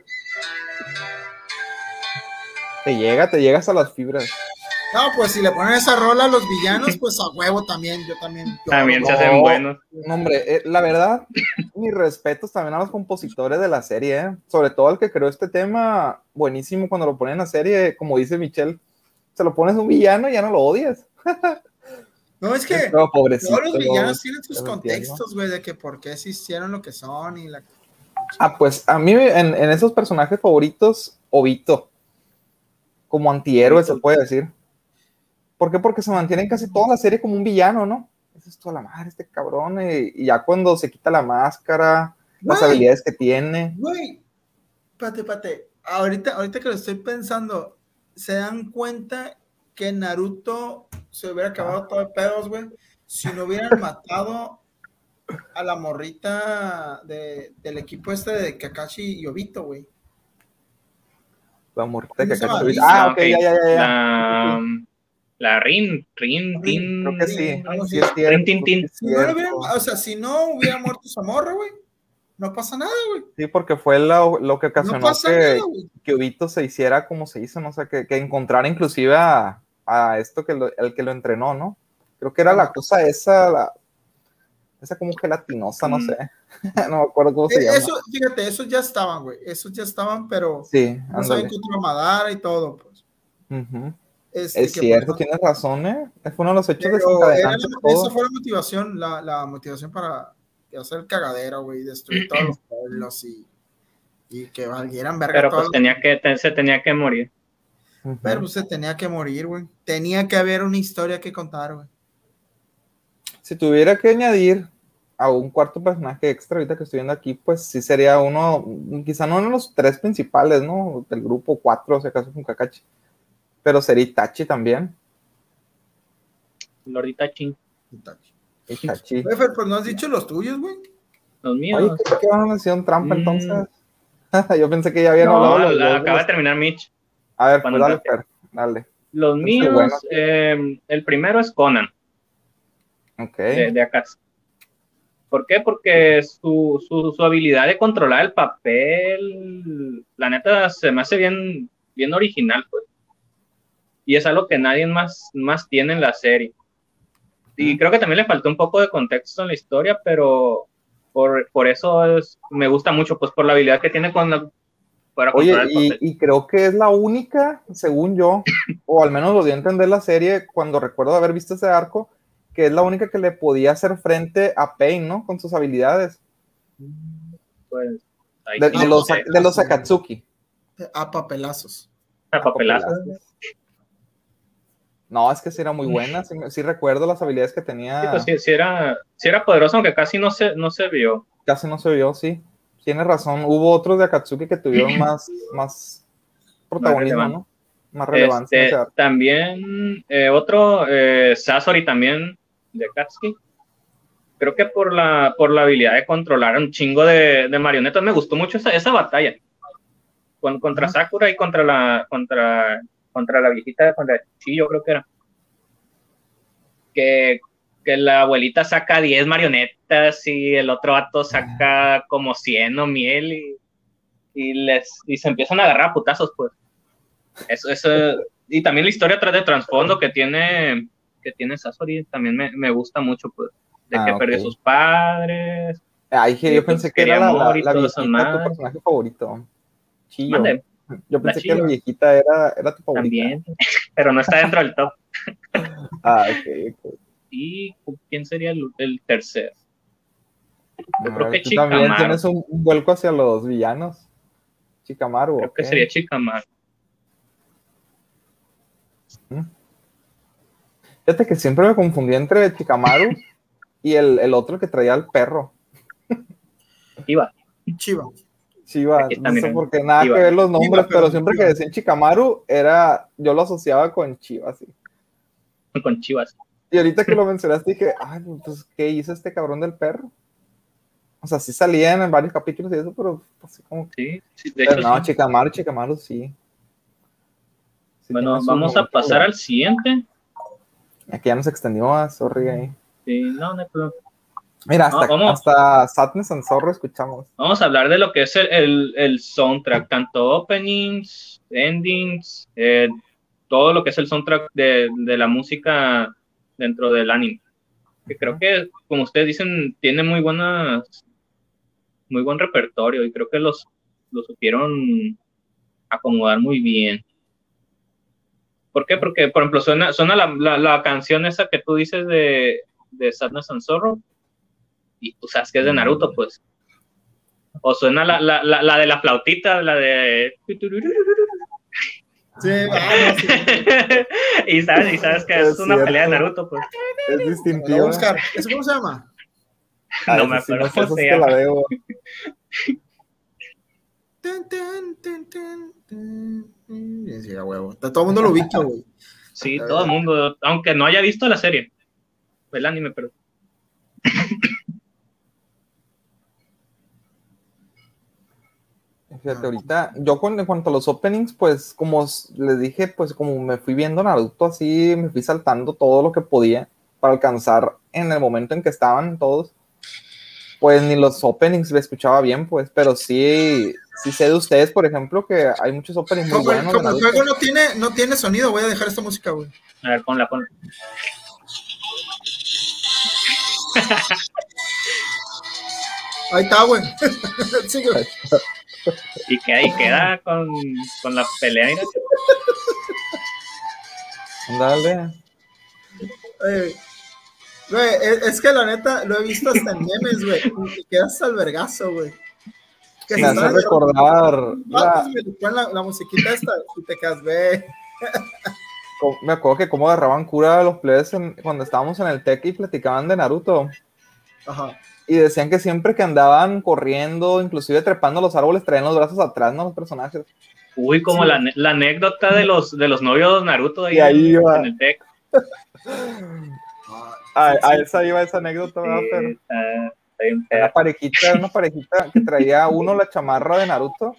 Te llega, te llegas a las fibras. No, pues si le ponen esa rola a los villanos, pues a huevo también, yo también. también se hacen buenos. hombre, eh, la verdad, mis respetos también a los compositores de la serie, ¿eh? sobre todo al que creó este tema, buenísimo cuando lo ponen en la serie, como dice Michelle, se lo pones un villano y ya no lo odias. no, es que todos los villanos tienen sus contextos, güey, de que por qué se hicieron lo que son y la... Ah, pues a mí en, en esos personajes favoritos, Obito, como antihéroe se puede decir. ¿Por qué? Porque se mantiene en casi toda la serie como un villano, ¿no? Esa es toda la madre, este cabrón. Y, ya cuando se quita la máscara, las habilidades que tiene. Güey, pate, pate. Ahorita, ahorita que lo estoy pensando, ¿se dan cuenta que Naruto se hubiera acabado todo de pedos, güey? Si no hubieran matado a la morrita de, del equipo este de Kakashi y Obito, güey. La morrita de ¿Cómo se Kakashi. llama? Ah, Ah, ok, ya, ya, ya. ya. La, la Rin, Rin, Rin, Tin. Creo que sí. algo Sí así. es cierto, Rin, tin, tin. Si no, hubieran- o sea, si no hubiera muerto Zamorra, güey, no pasa nada, güey. Sí, porque fue lo, lo que No ocasionó pasa que, nada, que Obito se hiciera como se hizo, no sé, que, que encontrara inclusive a, a esto que lo, el que lo entrenó, ¿no? Creo que era la cosa esa, la, esa como gelatinosa, no Mm. sé. no me acuerdo cómo se Eh, llama. Eso, fíjate, esos ya estaban, güey. Esos ya estaban, pero Sí, no saben ándale. contra Madara y todo, pues. Ujú. Este, Es que, cierto, tienes razón, ¿eh? Fue uno de los hechos pero era de esa fue la motivación, la, la motivación para hacer el cagadero, güey, destruir todos los pueblos y, y que valieran verga Pero pues tenía que, te- se tenía que morir. Pero pues, se tenía que morir, güey. Tenía que haber una historia que contar, güey. Si tuviera que añadir a un cuarto personaje extra ahorita que estoy viendo aquí, pues sí sería uno, quizá no uno de los tres principales, ¿no? Del grupo cuatro, si acaso con Kakashi. Pero sería Itachi también. Chin. Itachi. Güey, Fer, pues no has dicho los tuyos, güey. Los Oye, míos. ¿qué, qué van a hacer un trampa Mm. entonces? Yo pensé que ya habían No, hablado los la- dos. acaba de terminar Mitch. A ver, pues dale. Fer, dale. Los Qué míos, bueno. eh, el primero es Conan, Ok. de, de Akatsuki. ¿Por qué? Porque su, su, su habilidad de controlar el papel, la neta, se me hace bien, bien original, pues. Y es algo que nadie más, más tiene en la serie. Y creo que también le faltó un poco de contexto en la historia, pero por, por eso es- me gusta mucho, pues por la habilidad que tiene con la- para Oye, y, creo que es la única, según yo, o al menos lo di a entender la serie cuando recuerdo haber visto ese arco, que es la única que le podía hacer frente a Pain, ¿no? Con sus habilidades. Pues, ahí De, los, de los Akatsuki. A papelazos. A papelazo. No, es que sí era muy buena, sí, recuerdo las habilidades que tenía. Sí, pues sí, sí era, sí era poderoso, aunque casi no se, no se vio. Casi no se vio, sí. Tienes razón. Hubo otros de Akatsuki que tuvieron más, más protagonismo, relevante. ¿no? Más relevancia. Este, también eh, otro, eh, Sasori también de Katsuki. Creo que por la, por la habilidad de controlar un chingo de, de marionetas, me gustó mucho esa, esa batalla. Con, contra. Sakura y contra la, contra, contra la viejita, contra Chiyo creo que era. Que, que la abuelita saca 10 marionetas y el otro vato saca como 100 o miel y, y, les, y se empiezan a agarrar a putazos, pues. Eso, eso, y también la historia tras de trasfondo que tiene, que tiene Sasori también me, me gusta mucho, pues. De Ah, que perdió sus padres. Ay, sí, yo pensé que era la, la, la viejita tu personaje favorito. Chillo. Mande, Yo pensé que la viejita era, era tu favorita. también. Pero no está dentro del top. Ah, ok, ok. ¿Y quién sería el, el tercero? Yo creo ver, que tú también tienes un, un vuelco hacia los villanos. Chikamaru. Creo que sería Chikamaru. Fíjate que siempre me confundí entre Chikamaru y el, el otro que traía al perro. Iba. Chiva. Chiva, Aquí está, no sé por qué nada que ver los nombres, pero pero siempre que decían Chikamaru, era, yo lo asociaba con Chiva, sí. Con Chivas. Y ahorita que lo mencionaste dije, ay, pues, ¿qué hizo este cabrón del perro? O sea, sí salían en varios capítulos y eso, pero así como que... Sí, sí, de Pero hecho, no, sí. Chikamaru, Chikamaru, sí. Sí Bueno, vamos a pasar al siguiente. Aquí ya nos extendió, ah, sorry ahí. Sí, no, no hay problema. Mira, hasta, No, hasta Sadness and Zorro escuchamos. Vamos a hablar de lo que es el, el, el soundtrack, tanto openings, endings, eh, todo lo que es el soundtrack de, de la música dentro del anime. Que creo que, como ustedes dicen, tiene muy buenas, muy buen repertorio y creo que los, los supieron acomodar muy bien. ¿Por qué? Porque, por ejemplo, suena, suena la, la, la canción esa que tú dices de, de Sadness and Zorro y tú sabes que es de Naruto, pues. O suena la, la, la, la de la flautita, la de... Sí, ah, no, sí. y, sabes, y sabes que es, Es una pelea de. Naruto, pues. Es distintivo. buscar. ¿Eso cómo se llama? Ah, No me acuerdo cómo se llama. la debo. Ten, ten, ten, ten, ten. Y sí, a huevo. Todo el mundo lo ubica, güey. Sí, todo el mundo, aunque no haya visto la serie, el anime, pero Fíjate, ahorita, yo con, en cuanto a los openings, pues como les dije, pues como me fui viendo Naruto así, me fui saltando todo lo que podía para alcanzar en el momento en que estaban todos. Pues ni los openings me escuchaba bien, pues, pero sí, sí sé de ustedes, por ejemplo, que hay muchos openings muy buenos. Como el juego no tiene, no tiene sonido, voy a dejar esta música, güey. A ver, ponla, ponla. Ahí está, güey. sí, güey. Y que ahí queda con, con la pelea. Dale. güey, es, que la neta lo he visto hasta en memes, güey. Y quedas hasta el vergazo, güey. Que me hace recordar. La... La, la, musiquita esta y te quedas, güey. Me acuerdo que como agarraban cura a los plebes cuando estábamos en el tech y platicaban de Naruto. Ajá y decían que siempre que andaban corriendo, inclusive trepando los árboles, traían los brazos atrás, ¿no? Los personajes. Uy, como la, la, anécdota de los, de los novios Naruto ahí, ahí iba. en el tech. a, esa iba esa anécdota, sí, una parejita, una parejita que traía uno la chamarra de Naruto.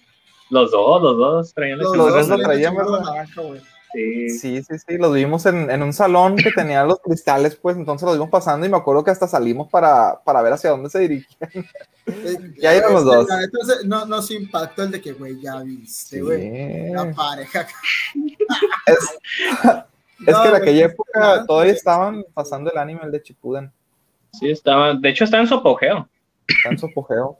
Los dos, los dos traían los, los dos la traían, ¿verdad? Sí. sí, sí, sí, los vimos en, en, un salón que tenía los cristales, pues entonces los vimos pasando y me acuerdo que hasta salimos para, para ver hacia dónde se dirigían. ya iban los dos. Entonces, no, no se impactó el de que, güey, ya viste, güey, la pareja. es, es que en aquella época todavía estaban pasando el anime, el de Chipuden. Sí, estaba, de hecho está en su apogeo. Está en su apogeo.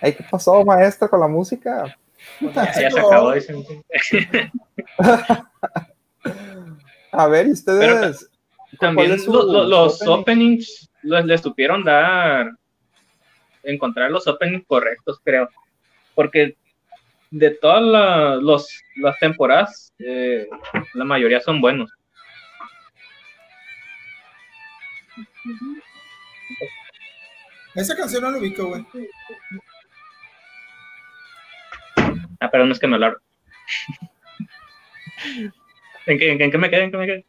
¿Qué pasó, maestra, con la música? Ya, se acabó. A ver, ustedes? también los, openings les supieron dar, encontrar los openings correctos, creo. Porque de todas las temporadas, eh, la mayoría son buenos. Esa canción no lo ubico, güey. Ah, pero no es que me hablar. ¿En qué, en, qué me quedé? ¿En qué me quedé?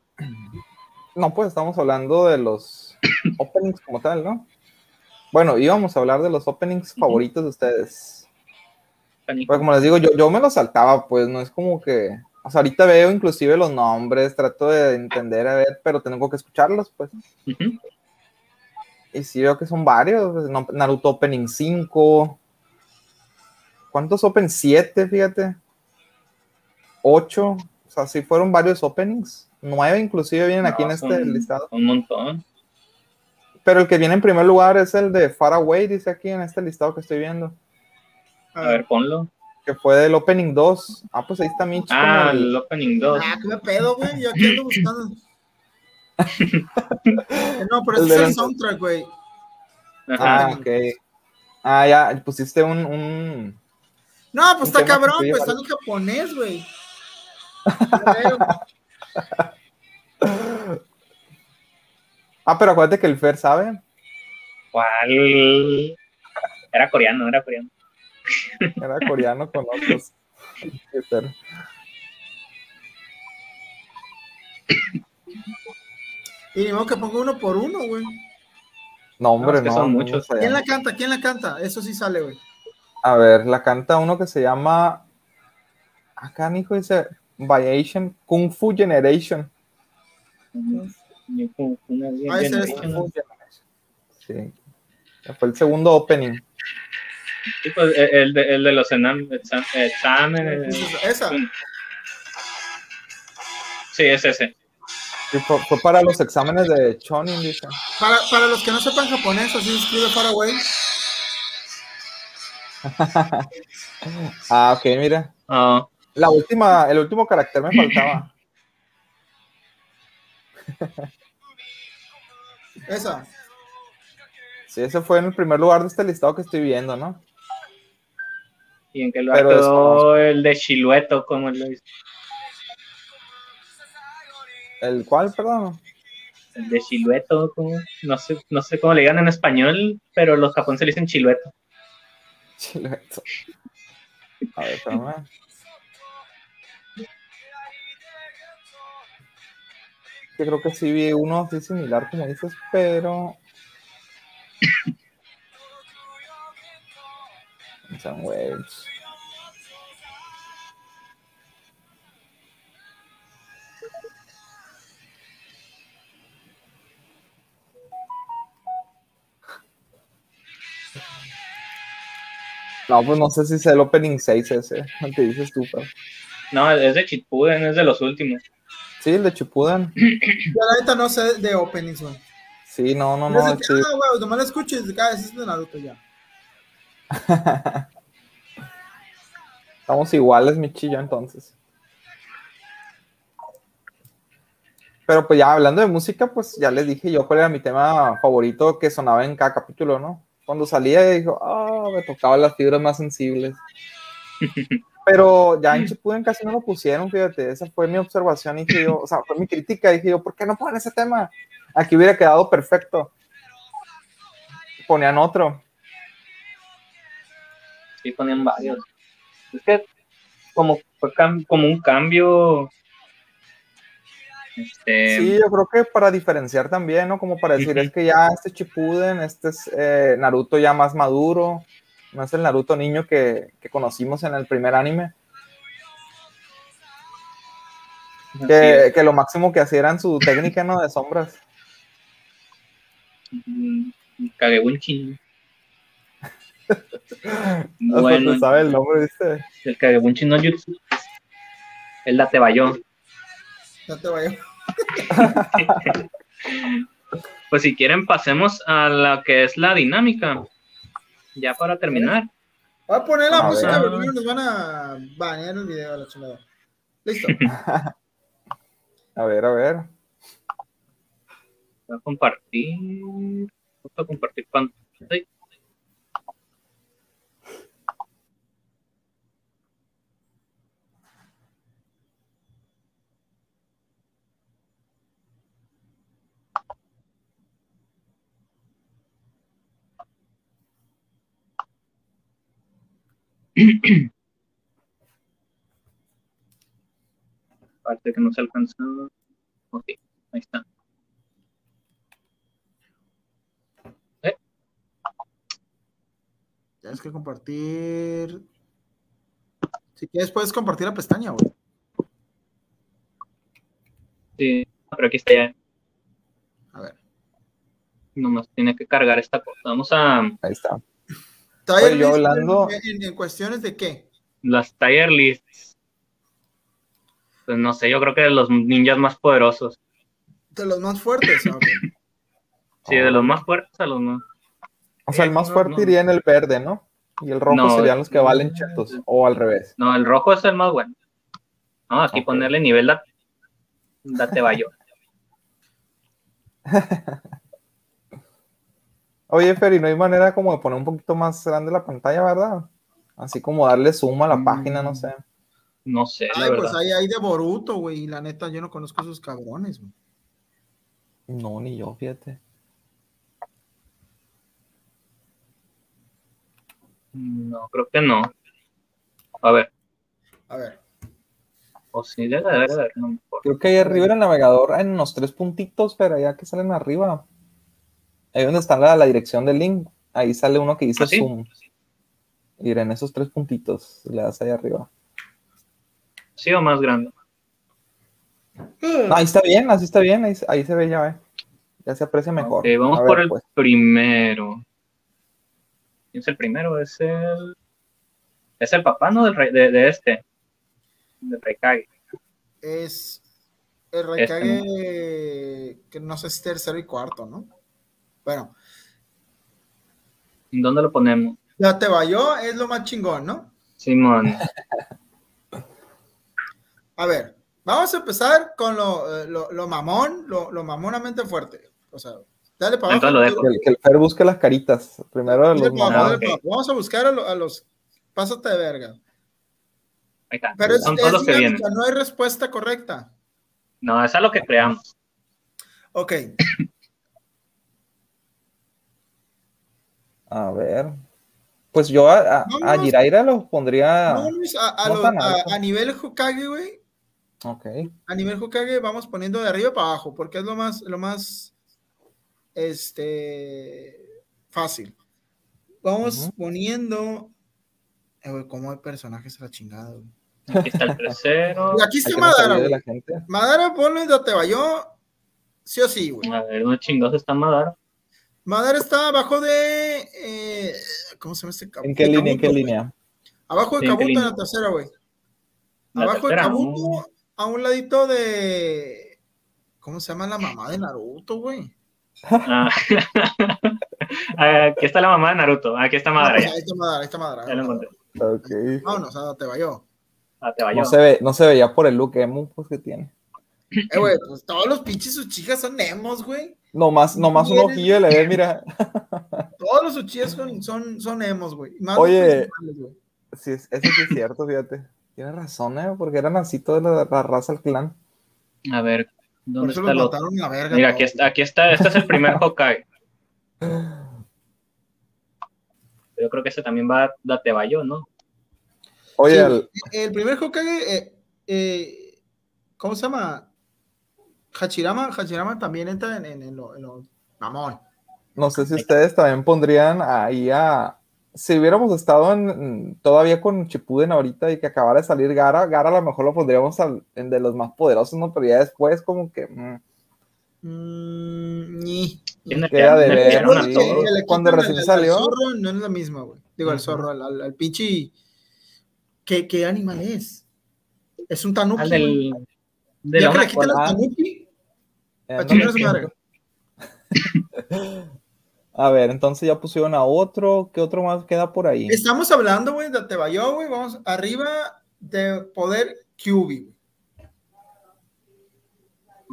No, pues estamos hablando de los openings como tal, ¿no? Bueno, íbamos a hablar de los openings favoritos de ustedes. Pues como les digo, yo, yo me los saltaba, pues no es como que. O sea, ahorita veo inclusive los nombres, trato de entender, a ver, pero tengo que escucharlos, pues. Y sí veo que son varios. Pues, Naruto Opening 5, ¿Cuántos Open? Siete, fíjate. Ocho. O sea, sí fueron varios openings. Nueve inclusive vienen aquí en este listado. Un montón. Pero el que viene en primer lugar es el de Far Away, dice aquí en este listado que estoy viendo. A ver, ponlo. Que fue del Opening 2. Ah, pues ahí está Mitch. Ah, el... Opening 2. Ah, qué pedo, güey. Yo aquí ando buscando. no, pero ese es el soundtrack, güey. Ah, ok. Ah, ya, pusiste un, un, no, pues está cabrón, pues está en japonés, güey. ah, pero acuérdate que el Fer sabe. ¿Cuál? Era coreano, era coreano. Era coreano con otros. Y ni modo que ponga uno por uno, güey. No, hombre, no. son muchos. ¿Quién la canta? ¿Quién la canta? Eso sí sale, güey. A ver, la canta uno que se llama. Acá, hijo, dice Variation Kung Fu Generation. Ah, ese es. Sí. Fue el segundo opening. Sí, pues, el, de, el de los exámenes. ¿Esa? Sí, es ese. fue, para los exámenes de Chonin, dice. Para, para los que no sepan japonés, así se escribe Faraway. ah, ok, mira. Ah. La última, el último carácter me faltaba. Esa. Sí, ese fue en el primer lugar de este listado que estoy viendo, ¿no? ¿Y en qué lugar quedó el de Chilueto? como lo hizo? ¿El cuál, perdón? El de Chilueto, no sé, no sé cómo le digan en español, pero los japoneses le dicen Chilueto. Chileto. A ver, espérame. Yo creo que sí vi uno así similar como dices, pero. Son No, pues no sé si es el Opening 6 ese, te dices tú, pero... No, es de Chipuden, es de los últimos. Sí, el de Chipuden. Yo la neta no sé de Openings, güey. Sí, no, no, no. No, sí. ah, güey, nomás la escucho y cada vez es de Naruto ya. Estamos iguales, mi chillo, entonces. Pero pues ya hablando de música, pues ya les dije yo cuál era mi tema favorito que sonaba en cada capítulo, ¿no? Cuando salía y dijo, ah, me tocaban las fibras más sensibles. Pero ya en Chipuden casi no lo pusieron, fíjate, esa fue mi observación dije yo, o sea, fue mi crítica, dije yo, ¿por qué no ponen ese tema? Aquí hubiera quedado perfecto. Ponían otro. Sí, ponían varios. Es que como fue como un cambio. Este... Sí, yo creo que para diferenciar también, ¿no? Como para decir, es que ya este Chipuden, este es eh, Naruto ya más maduro, no es el Naruto niño que, que conocimos en el primer anime. Que, que, lo máximo que hacía era su técnica, ¿no? De sombras. Kagebunchi. bueno, sabe el nombre, ¿viste? El Kagebunchi no Jutsu. El Datebayo. Datebayo. pues si quieren pasemos a la que es la dinámica. Ya para terminar. Voy a poner la a música, pero nos van a bañar el video a la chulada. Listo. a ver, a ver. Voy a compartir. Voy a compartir pantalla. Parte que no se alcanza. Ok, ahí está. ¿Eh? Tienes que compartir. Si quieres, puedes compartir la pestaña, güey. Sí, pero aquí está ya. A ver. Nomás tiene que cargar esta cosa. Vamos a. Ahí está. Yo hablando... En, en, cuestiones de qué? Las tier lists. Pues no sé, yo creo que de los ninjas más poderosos. De los más fuertes, okay. Sí, de los más fuertes a los más. O sea, el más fuerte iría en el verde, ¿no? Y el rojo serían los que valen chetos, o al revés. No, el rojo es el más bueno. No, aquí okay. ponerle nivel da, date bayo. Oye, Ferry, no hay manera como de poner un poquito más grande la pantalla, ¿verdad? Así como darle zoom a la mm, página, no sé. No sé. Ay, pues ahí hay de Boruto, güey. Y la neta, yo no conozco a esos cabrones, güey. No, ni yo, fíjate. No, creo que no. A ver. A ver. O sí, debe haber, debe haber. No creo que ahí arriba en el navegador, en los tres puntitos, pero allá que salen arriba. Ahí donde está la, la, dirección del link, ahí sale uno que dice ¿Ah, sí? Zoom. Y en esos tres puntitos, le das ahí arriba. ¿Sí o más grande? No, ahí está bien, así está bien, ahí, ahí se ve ya, ¿eh? Ya se aprecia mejor. Okay, vamos ver, por el pues. primero. ¿Quién es el primero? Es el. Es el papá, ¿no? Del rey, de, de este. Del Reikage. Es el Reikage este. que no sé si es tercero y cuarto, ¿no? Bueno. ¿En dónde lo ponemos? Ya te vayó, es lo más chingón, ¿no? Simón. A ver, vamos a empezar con lo, eh, lo, lo mamón, lo, lo, mamonamente fuerte. O sea, dale para abajo. Que, el- que el Fer busque las caritas. Primero los. Vamos a buscar a, lo- a los. Pásate de verga. Ahí está. Pero es, Son es todos los que vienen. no hay respuesta correcta. No, es a lo que creamos. Ok, A ver. Pues yo a, a, a Vámonos. Jiraiya lo pondría. vamos a, a no a- nivel Hokage, güey. Ok. A nivel Hokage vamos poniendo de arriba para abajo, porque es lo más, lo más, este, fácil. Vamos poniendo Eh, güey, cómo hay personajes a la chingada, güey. Aquí está el tercero. Y aquí está Madara, güey. Madara, ponlo en Datebayo, sí o sí, güey. A ver, ¿dónde chingados está Madara? Madara está abajo de. Eh, ¿Cómo se llama este? ¿En qué línea? ¿En qué línea? Abajo de Kabuto en la tercera, güey. Abajo de Kabuto, a un ladito de. ¿Cómo se llama la mamá de Naruto, güey? Ah. Aquí está la mamá de Naruto. Aquí está Madara. ahí está Madara, ahí está Madara. Ya lo encontré. Ok. Vámonos, a te vayó. A te vayó. No se, ve, no se veía por el look emo pues, que tiene. Eh, güey, pues todos los pinches Uchijas son emos, güey. Nomás, nomás un ojillo le ve, mira. Todos los Uchijas son, son, son emos, güey. Oye, sí, eso sí es cierto, fíjate. Tienes razón, ¿eh? Porque eran así toda la, la raza del clan. A ver, ¿dónde está el otro? Mira, aquí está, aquí está, este es el primer Hokage. Yo creo que ese también va a Tebayo, ¿no? Oye, el... el... primer Hokage, eh, eh, ¿cómo se llama? Hachirama, Hachirama también entra en, en, en lo, en lo mamón. No sé si ustedes también pondrían ahí a. Si hubiéramos estado en, todavía con Chipuden ahorita y que acabara de salir Gara, Gara a lo mejor lo pondríamos en de los más poderosos, ¿no? Pero ya después, como que. Mmm, mm, ni. Queda de ver. Cuando recién salió. El zorro no es lo mismo, güey. Digo, el zorro, al, al, pinche. ¿Qué, ¿Qué, animal es? Es un tanuki. Al del, de ya que le el tanuki, a ver, entonces ya pusieron a otro. ¿Qué otro más queda por ahí? Estamos hablando, güey, de Tebayo, güey. Vamos arriba de poder QB.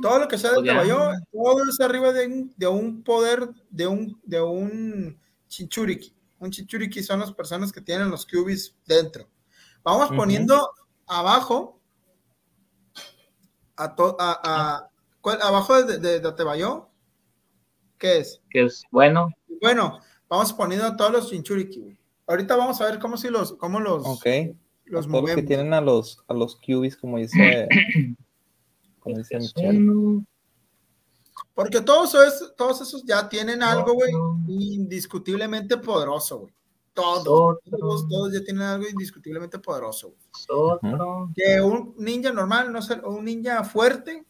Todo lo que sea de Tebayo, todo es arriba de un, de un poder, de un, de un Chinchuriki. Un Chinchuriki son las personas que tienen los QBs dentro. Vamos poniendo abajo a, to, a, a abajo de, de, de ¿qué es? Que es bueno. Bueno, vamos poniendo a todos los chinchuriki, Ahorita vamos a ver cómo si los, cómo los, okay. los movemos. que tienen a los, a los cubis, como dice, como dice Michelle. Porque todos esos, todos esos ya tienen algo, güey, indiscutiblemente poderoso, güey. Todos, todos, todos, ya tienen algo indiscutiblemente poderoso. Güey. Que un ninja normal, no sé, un ninja fuerte,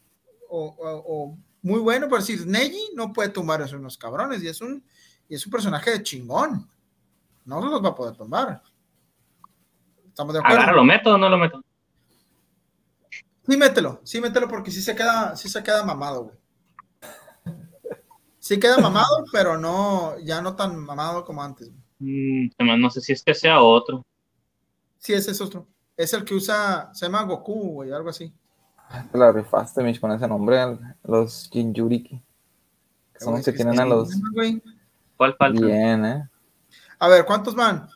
o, muy bueno, por decir, Neji no puede tumbar a unos cabrones y es un, y es un personaje de chingón. No los va a poder tumbar. ¿Estamos de acuerdo? ¿lo meto o no lo meto? Sí, mételo, sí, mételo porque sí se queda, sí se queda mamado, güey. Sí queda mamado, pero no, ya no tan mamado como antes. Mm, no sé si es que sea otro. Sí, ese es otro. Es el que usa, se llama Goku, güey, algo así. La rifaste, Mitch, con ese nombre, los Jinjuriki. Que son los que tienen a los. ¿Cuál falta? Bien, ¿eh? A ver, ¿cuántos van?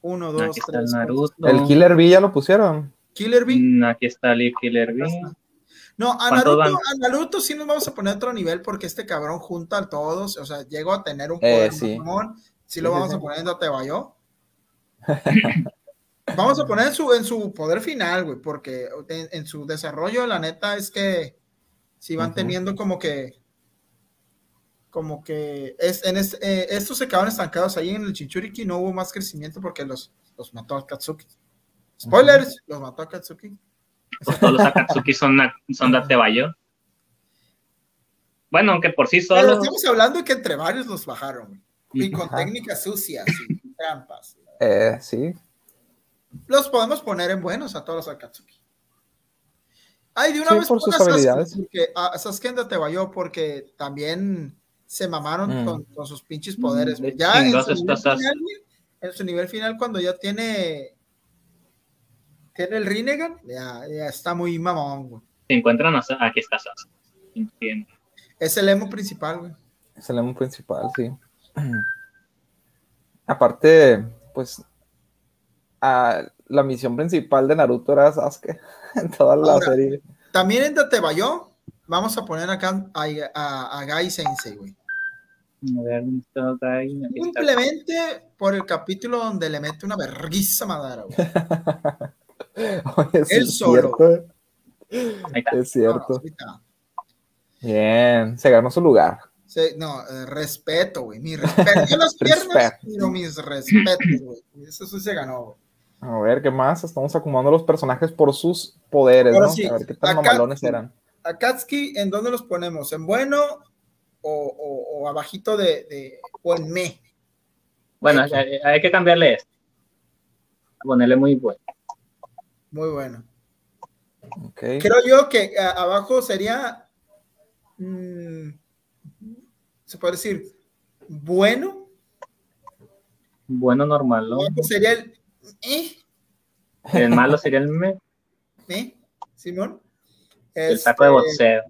Uno, dos, aquí tres. El, el Killer B ya lo pusieron. Killer B. Mm, aquí está el Killer B. No, a Naruto, a Naruto sí nos vamos a poner a otro nivel porque este cabrón junta a todos, o sea, llegó a tener un poder eh, sí. sí. lo vamos a poner en Tebayo. Vamos a poner en su, en su poder final, güey, porque en, su desarrollo, la neta es que si van teniendo como que, como que es, en eh, estos se quedaron estancados ahí en el Chinchuriki, no hubo más crecimiento porque los, los mató a Katsuki. Spoilers, los mató a Katsuki. todos los Akatsuki son, son de Tebayo. Bueno, aunque por sí solo. estamos hablando de que entre varios los bajaron, Y con técnicas sucias y trampas. Eh, sí los podemos poner en buenos a todos los Akatsuki. Ay, de una vez por sus habilidades. Porque, a Sasuke te vayó porque también se mamaron mm. con, sus pinches poderes. Ya en su, final, en su, nivel final, cuando ya tiene tiene el Rinnegan, ya, ya está muy mamón. Se encuentran aquí está Sasuke. Es el emo principal, güey. Es el emo principal, sí. Aparte, pues la misión principal de Naruto era Sasuke en toda la serie. También en Datebayo vamos a poner acá a, a, Gai Sensei, güey. Simplemente por el capítulo donde le mete una verguiza Madara, güey. Oye, solo. Es cierto. Bien, se ganó su lugar. no, eh, respeto, güey. Mi respeto. Yo las piernas, pero mis respetos, güey. Eso sí se ganó, güey. A ver, ¿qué más? Estamos acomodando los personajes por sus poderes, ¿no? a ver qué tan mamalones eran. Akatsuki, ¿en dónde los ponemos? ¿En bueno o, abajito de, o en me? Bueno, hay, que cambiarle esto. Ponerle muy bueno. Muy bueno. Creo yo que abajo sería, mm, se puede decir, bueno. Bueno normal, ¿no? sería el, eh. El malo sería el me. ¿Eh? Simón. El saco de este, boxeo.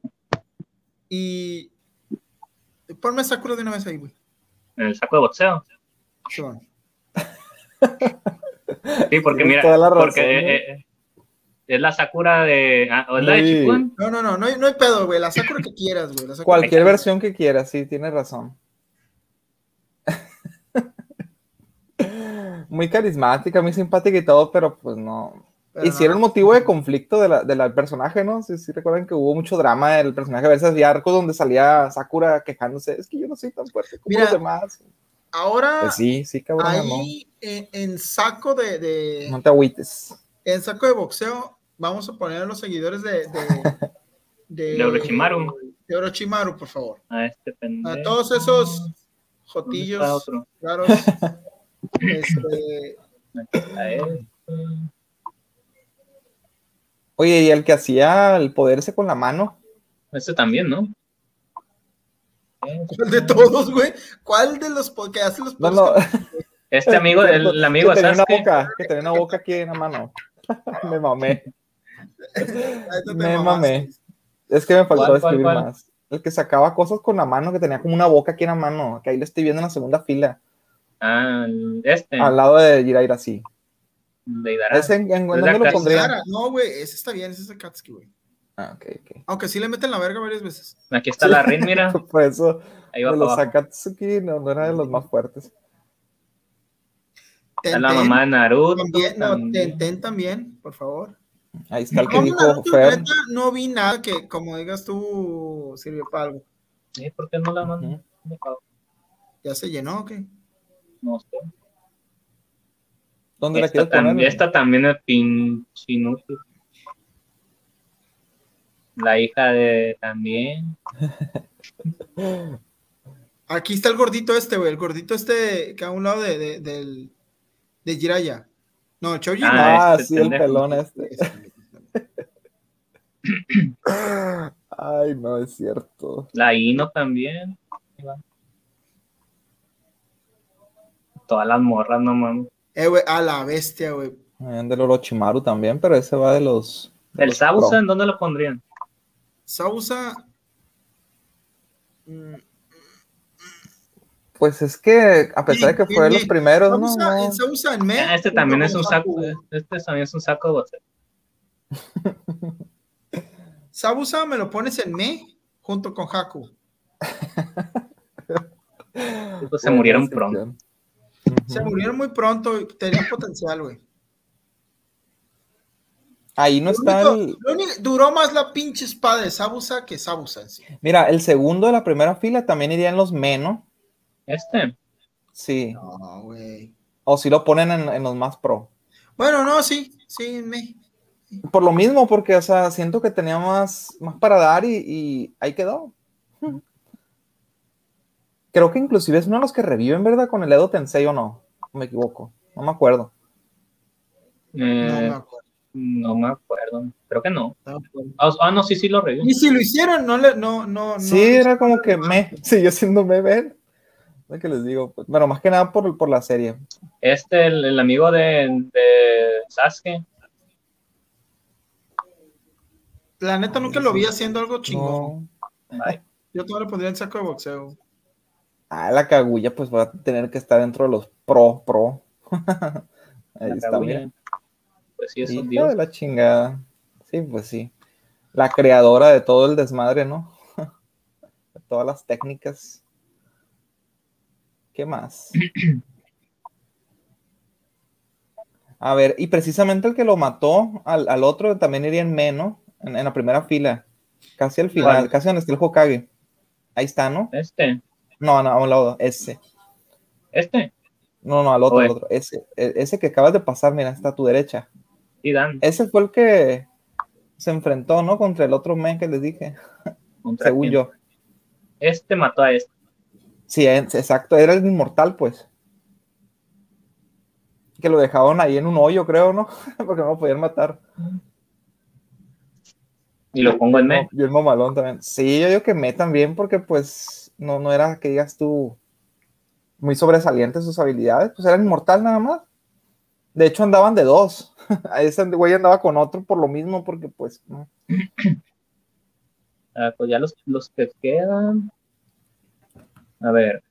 Y ponme Sakura de una vez ahí, güey. ¿En el saco de boxeo? Sí, porque mira, porque eh, eh, es la Sakura de. Ah, ¿O es la de Chikun? No, no, no, no hay, no hay pedo, güey. La Sakura que quieras, güey. Cualquier versión que quieras, sí, tienes razón. Muy carismática, muy simpática y todo, pero pues no. Hicieron motivo de conflicto de la, del personaje, ¿no? Sí, sí, recuerdan que hubo mucho drama del personaje. A veces había arcos donde salía Sakura quejándose. Es que yo no soy tan fuerte como los demás. Ahora, pues sí, sí, cabrón. Ahí en, saco de, de, No te agüites. En saco de boxeo, vamos a poner a los seguidores de. De, de, Orochimaru. De Orochimaru, por favor. A este A todos esos jotillos raros. este. Oye, y el que hacía el poderse con la mano. Ese también, ¿no? ¿Cuál de todos, güey? ¿Cuál de los que hace los no, no. Este amigo, el amigo que tenía una boca, que tenía una boca aquí en la mano. me mamé. me mamé. Es que me faltó escribir más. El que sacaba cosas con la mano, que tenía como una boca aquí en la mano, que ahí lo estoy viendo en la segunda fila. Ah, este. Al lado de Jiraira, sí. De Idara. ¿Ese en, en, dónde lo pondría? No, güey, ese está bien, ese es Akatsuki, güey. Ah, ok, ok. Aunque sí le meten la verga varias veces. Aquí está la Rin, mira. Por eso, Ahí va de los Akatsuki no, no era de los más fuertes. Está la mamá de Naruto. También, no, Tenten también, por favor. Ahí está el que dijo Fer. No vi nada que, como digas tú, sirvió para algo. ¿Sí? ¿Por qué no la mandan? ¿Ya se llenó o qué? No sé. ¿Dónde esta la quieres poner? Esta también es pinche inútil. La hija de también. Aquí está el gordito este, güey. El gordito este que a un lado de, de, del, de Jiraya. No, Choji. Ah, ah este sí, el pelón este. Ay, no, es cierto. La Ino también. Todas las morras, no mames. Eh, güey, a la bestia, güey. Del Orochimaru también, pero ese va de los. ¿El Sausa en dónde lo pondrían? Sausa. Mm, pues es que, a pesar de que fue de los primeros, ¿no? no. Sausa en me. Ah, este también es un saco. Este también es un saco de Sausa me lo pones en me junto con Haku. pues se murieron pronto. Se murieron muy pronto y tenían potencial, güey. Ahí no está el... duró más la pinche espada de Sabusa que Sabusa en sí. Mira, el segundo de la primera fila también iría en los menos. ¿Este? Sí. No, güey. O si lo ponen en, los más pro. Bueno, no, sí, sí, me... Por lo mismo, porque, o sea, siento que tenía más, más para dar y, y ahí quedó. Creo que inclusive es uno de los que reviven, ¿verdad? Con el Edo Tensei o no. Me equivoco. No me acuerdo. no me eh, acuerdo. No me acuerdo. Creo que no. Ah, ah, no, sí, sí lo reviven. Y si lo hicieron, no le, no, no. Sí, era como que me, siguió siendo me ven. Es que les digo, pues, bueno, más que nada por, por la serie. Este, el, amigo de, de Sasuke. La neta nunca lo vi haciendo algo chingón. Yo todavía le pondría en saco de boxeo. Ah, la cagulla, pues va a tener que estar dentro de los pro, pro. Ahí está, bien. Pues sí, es un dios. de la chingada. Sí, pues sí. La creadora de todo el desmadre, ¿no? de todas las técnicas. ¿Qué más? A ver, y precisamente el que lo mató al, al otro también iría en menos, en, en, la primera fila, casi al final, casi donde está el Hokage. Ahí está, ¿no? Este. No, no, a un lado, ese. ¿Este? No, no, al otro, al otro. Ese, e, ese que acabas de pasar, mira, está a tu derecha. Y Dan. Ese fue el que se enfrentó, ¿no? Contra el otro men que les dije. Según yo. Este mató a este. Sí, exacto, era el inmortal, pues. Que lo dejaron ahí en un hoyo, creo, ¿no? Porque no lo podían matar. Y lo pongo en me. Bien mamalón también. Sí, yo digo que me también, porque pues no, no era que digas tú muy sobresaliente sus habilidades, pues era inmortal nada más. De hecho, andaban de dos. A ese güey andaba con otro por lo mismo, porque pues. No. Ah, pues ya los, los que quedan. A ver,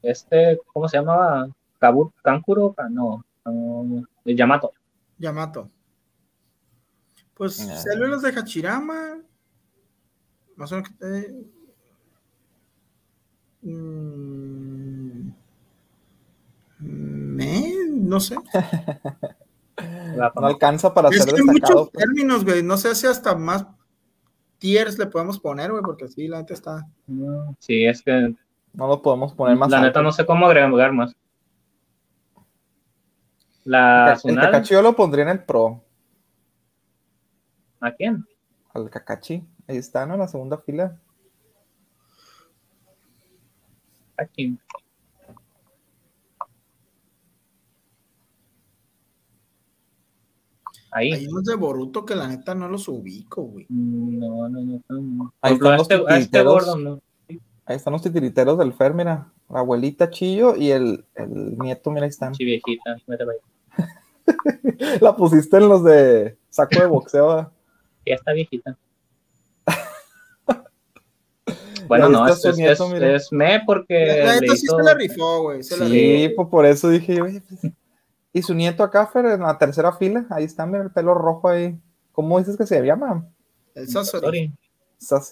este, ¿cómo se llamaba? Kabur, Kankuro, no, no, Yamato. Yamato. Pues salió los de Hachirama. Más o menos que te. Mm, me, no sé. no alcanza para es hacer que muchos pues. términos, güey. No sé si hasta más tiers le podemos poner, güey, porque así la gente está. Sí, es que no lo podemos poner más. La neta no sé cómo agregar más. La el, Kakashi yo lo pondría en el Pro. ¿A quién? Al Kakashi. Ahí está, ¿no? En la segunda fila. ¿A quién? Ahí. Hay unos de Boruto que la neta no los ubico, güey. No, no, no. no. Ahí están los este, este gordo, no. Ahí están los titiriteros del Fer, mira. La abuelita Chillo y el, el nieto, mira, ahí están. Sí, viejita, La pusiste en los de saco de boxeo. Ya está viejita. Bueno, no, es, es, es, me porque. La neta sí se la rifó, güey. Sí, pues por eso dije, oye, pues, y su nieto acá, Fer, en la tercera fila, ahí está, mira el pelo rojo ahí. ¿Cómo dices que se llama? El Sasori.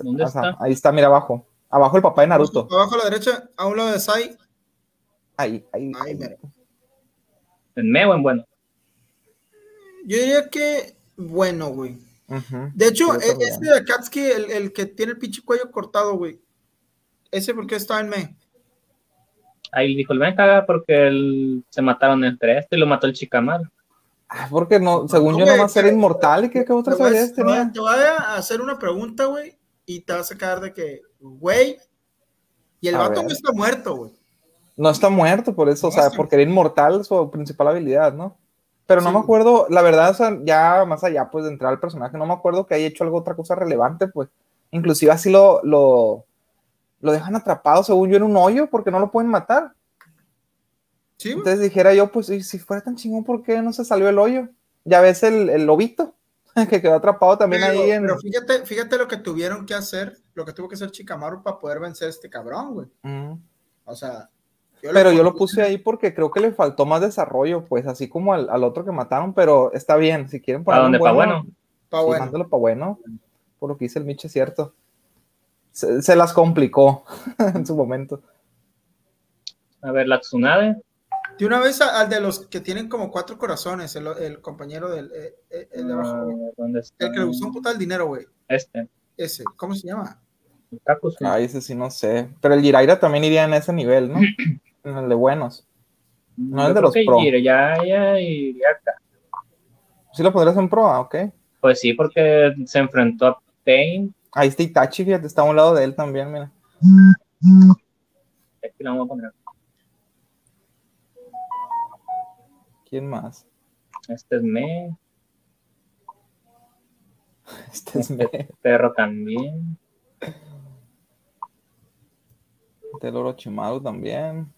¿Dónde está? Ahí está, mira abajo. Abajo el papá de Naruto. Abajo a la derecha, a un lado de Sai. Ahí, ahí. ahí ¿En me o en bueno? Yo diría que bueno, güey. De hecho, e-, ese de Akatsuki, el, el, que tiene el pinche cuello cortado, güey. Ese porque está en me. Ahí dijo, ven caga porque él, se mataron entre este y lo mató el Chicamar. Ah, porque no, según yo, no va a ser inmortal y qué, qué otras habilidades tenía. Te voy a hacer una pregunta, güey, y te vas a quedar de que, güey, y el vato no está muerto, güey. No está muerto, por eso, o sea, porque era inmortal su principal habilidad, ¿no? Pero no me acuerdo, la verdad, o sea, ya más allá, pues, de entrar al personaje, no me acuerdo que haya hecho algo otra cosa relevante, pues. Inclusive así lo, lo, lo dejan atrapado, según yo, en un hoyo, porque no lo pueden matar. Sí, Entonces dijera yo, pues, si fuera tan chingón, ¿por qué no se salió el hoyo? Ya ves el, el lobito, que quedó atrapado también ahí en... Pero fíjate, fíjate lo que tuvieron que hacer, lo que tuvo que hacer Chicamaru para poder vencer a este cabrón, güey. O sea... pero yo lo puse ahí porque creo que le faltó más desarrollo, pues, así como al, otro que mataron, pero está bien, si quieren ponerlo dónde? ¿Para bueno? Para bueno. Mándalo para bueno. Por lo que dice el Miche, cierto. Se, las complicó en su momento. A ver, la Tsunade. De una vez al de los que tienen como cuatro corazones, el, compañero del eh, eh, el de abajo. Ah, el que le gustó un putal dinero, güey. Este. Ese, ¿cómo se llama? Ah, ese sí no sé. Pero el Giraira también iría en ese nivel, ¿no? en el de buenos. No el de los pro. ya, ya iría acá. ¿Sí lo pondrías en pro? Ah, ok. Pues sí, porque se enfrentó a Pain. Ahí está Itachi, fíjate, está a un lado de él también, mira. Aquí lo vamos a poner. ¿Quién más? Este es Me. Este es Me. Este perro también. Este loro Orochimaru también.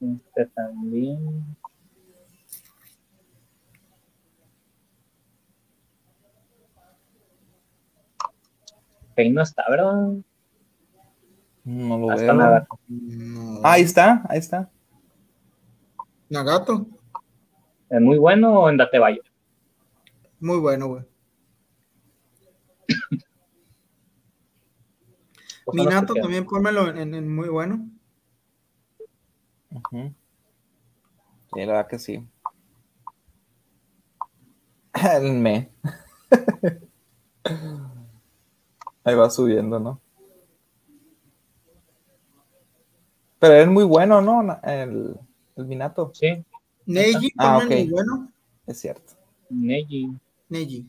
Este también. Ahí no está, ¿verdad? No lo veo. ahí está, ahí está. Nagato. ¿Es muy bueno o en Date Valle? Muy bueno, güey. Minato también pónmelo en, muy bueno. Sí, la verdad que sí. El me. Ahí va subiendo, ¿no? Pero es muy bueno, ¿no? El, el Minato. Sí. Neji, Ah, ponme ok. muy bueno. Es cierto. Neji. Neji.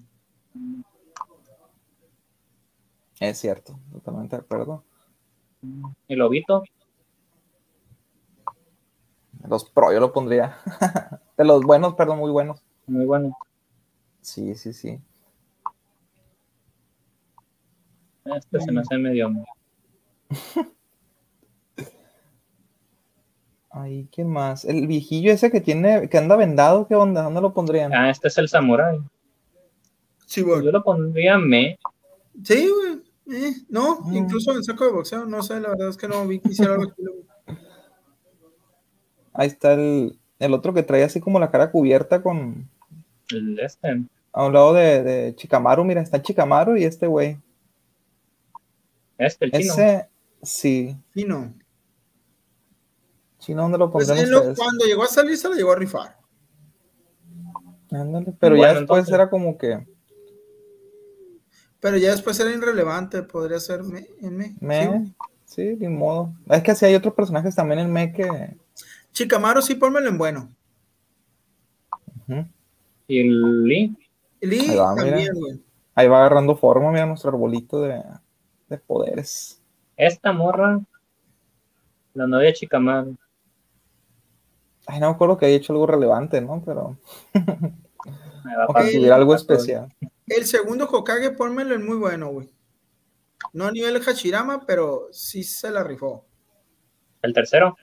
Es cierto. Totalmente de acuerdo. El lobito. Los pro yo lo pondría. de los buenos, perdón, muy buenos. Muy bueno. Sí, sí, sí. Este se me hace medio. Ay, ¿quién más? El viejillo ese que tiene, que anda vendado, ¿qué onda? ¿Dónde lo pondrían? Ah, este es el samurai. Sí, güey. Yo lo pondría me. Sí, güey. Eh, no, Mm. incluso en saco de boxeo, no sé, la verdad es que no vi que hiciera algo. Ahí está el, el otro que trae así como la cara cubierta con El este. a un lado de, de Chikamaru, mira, está Chikamaru y este güey. Este, el chino. Ese, sí. Sí, no. Chino, ¿dónde lo Pues pondrían él lo- cuando llegó a salir se lo llegó a rifar. Ándale, pero Bueno, ya después entonces- era como que Pero ya después era irrelevante, podría ser me, en me. me, Sí. sí, ni modo. Es que así hay otros personajes también en me que Chicamaro sí, pónmelo en bueno. ujú, Y el Lee. Lee Ahí va, mira. también, güey. ahí va agarrando forma, mira nuestro arbolito de, de poderes. Esta morra. La novia Chicamán. Ay, no me acuerdo que haya hecho algo relevante, ¿no? Pero Me va a o que tuviera algo especial. El segundo Hokage, pónmelo en muy bueno, güey. No a nivel Hashirama, pero sí se la rifó. El tercero.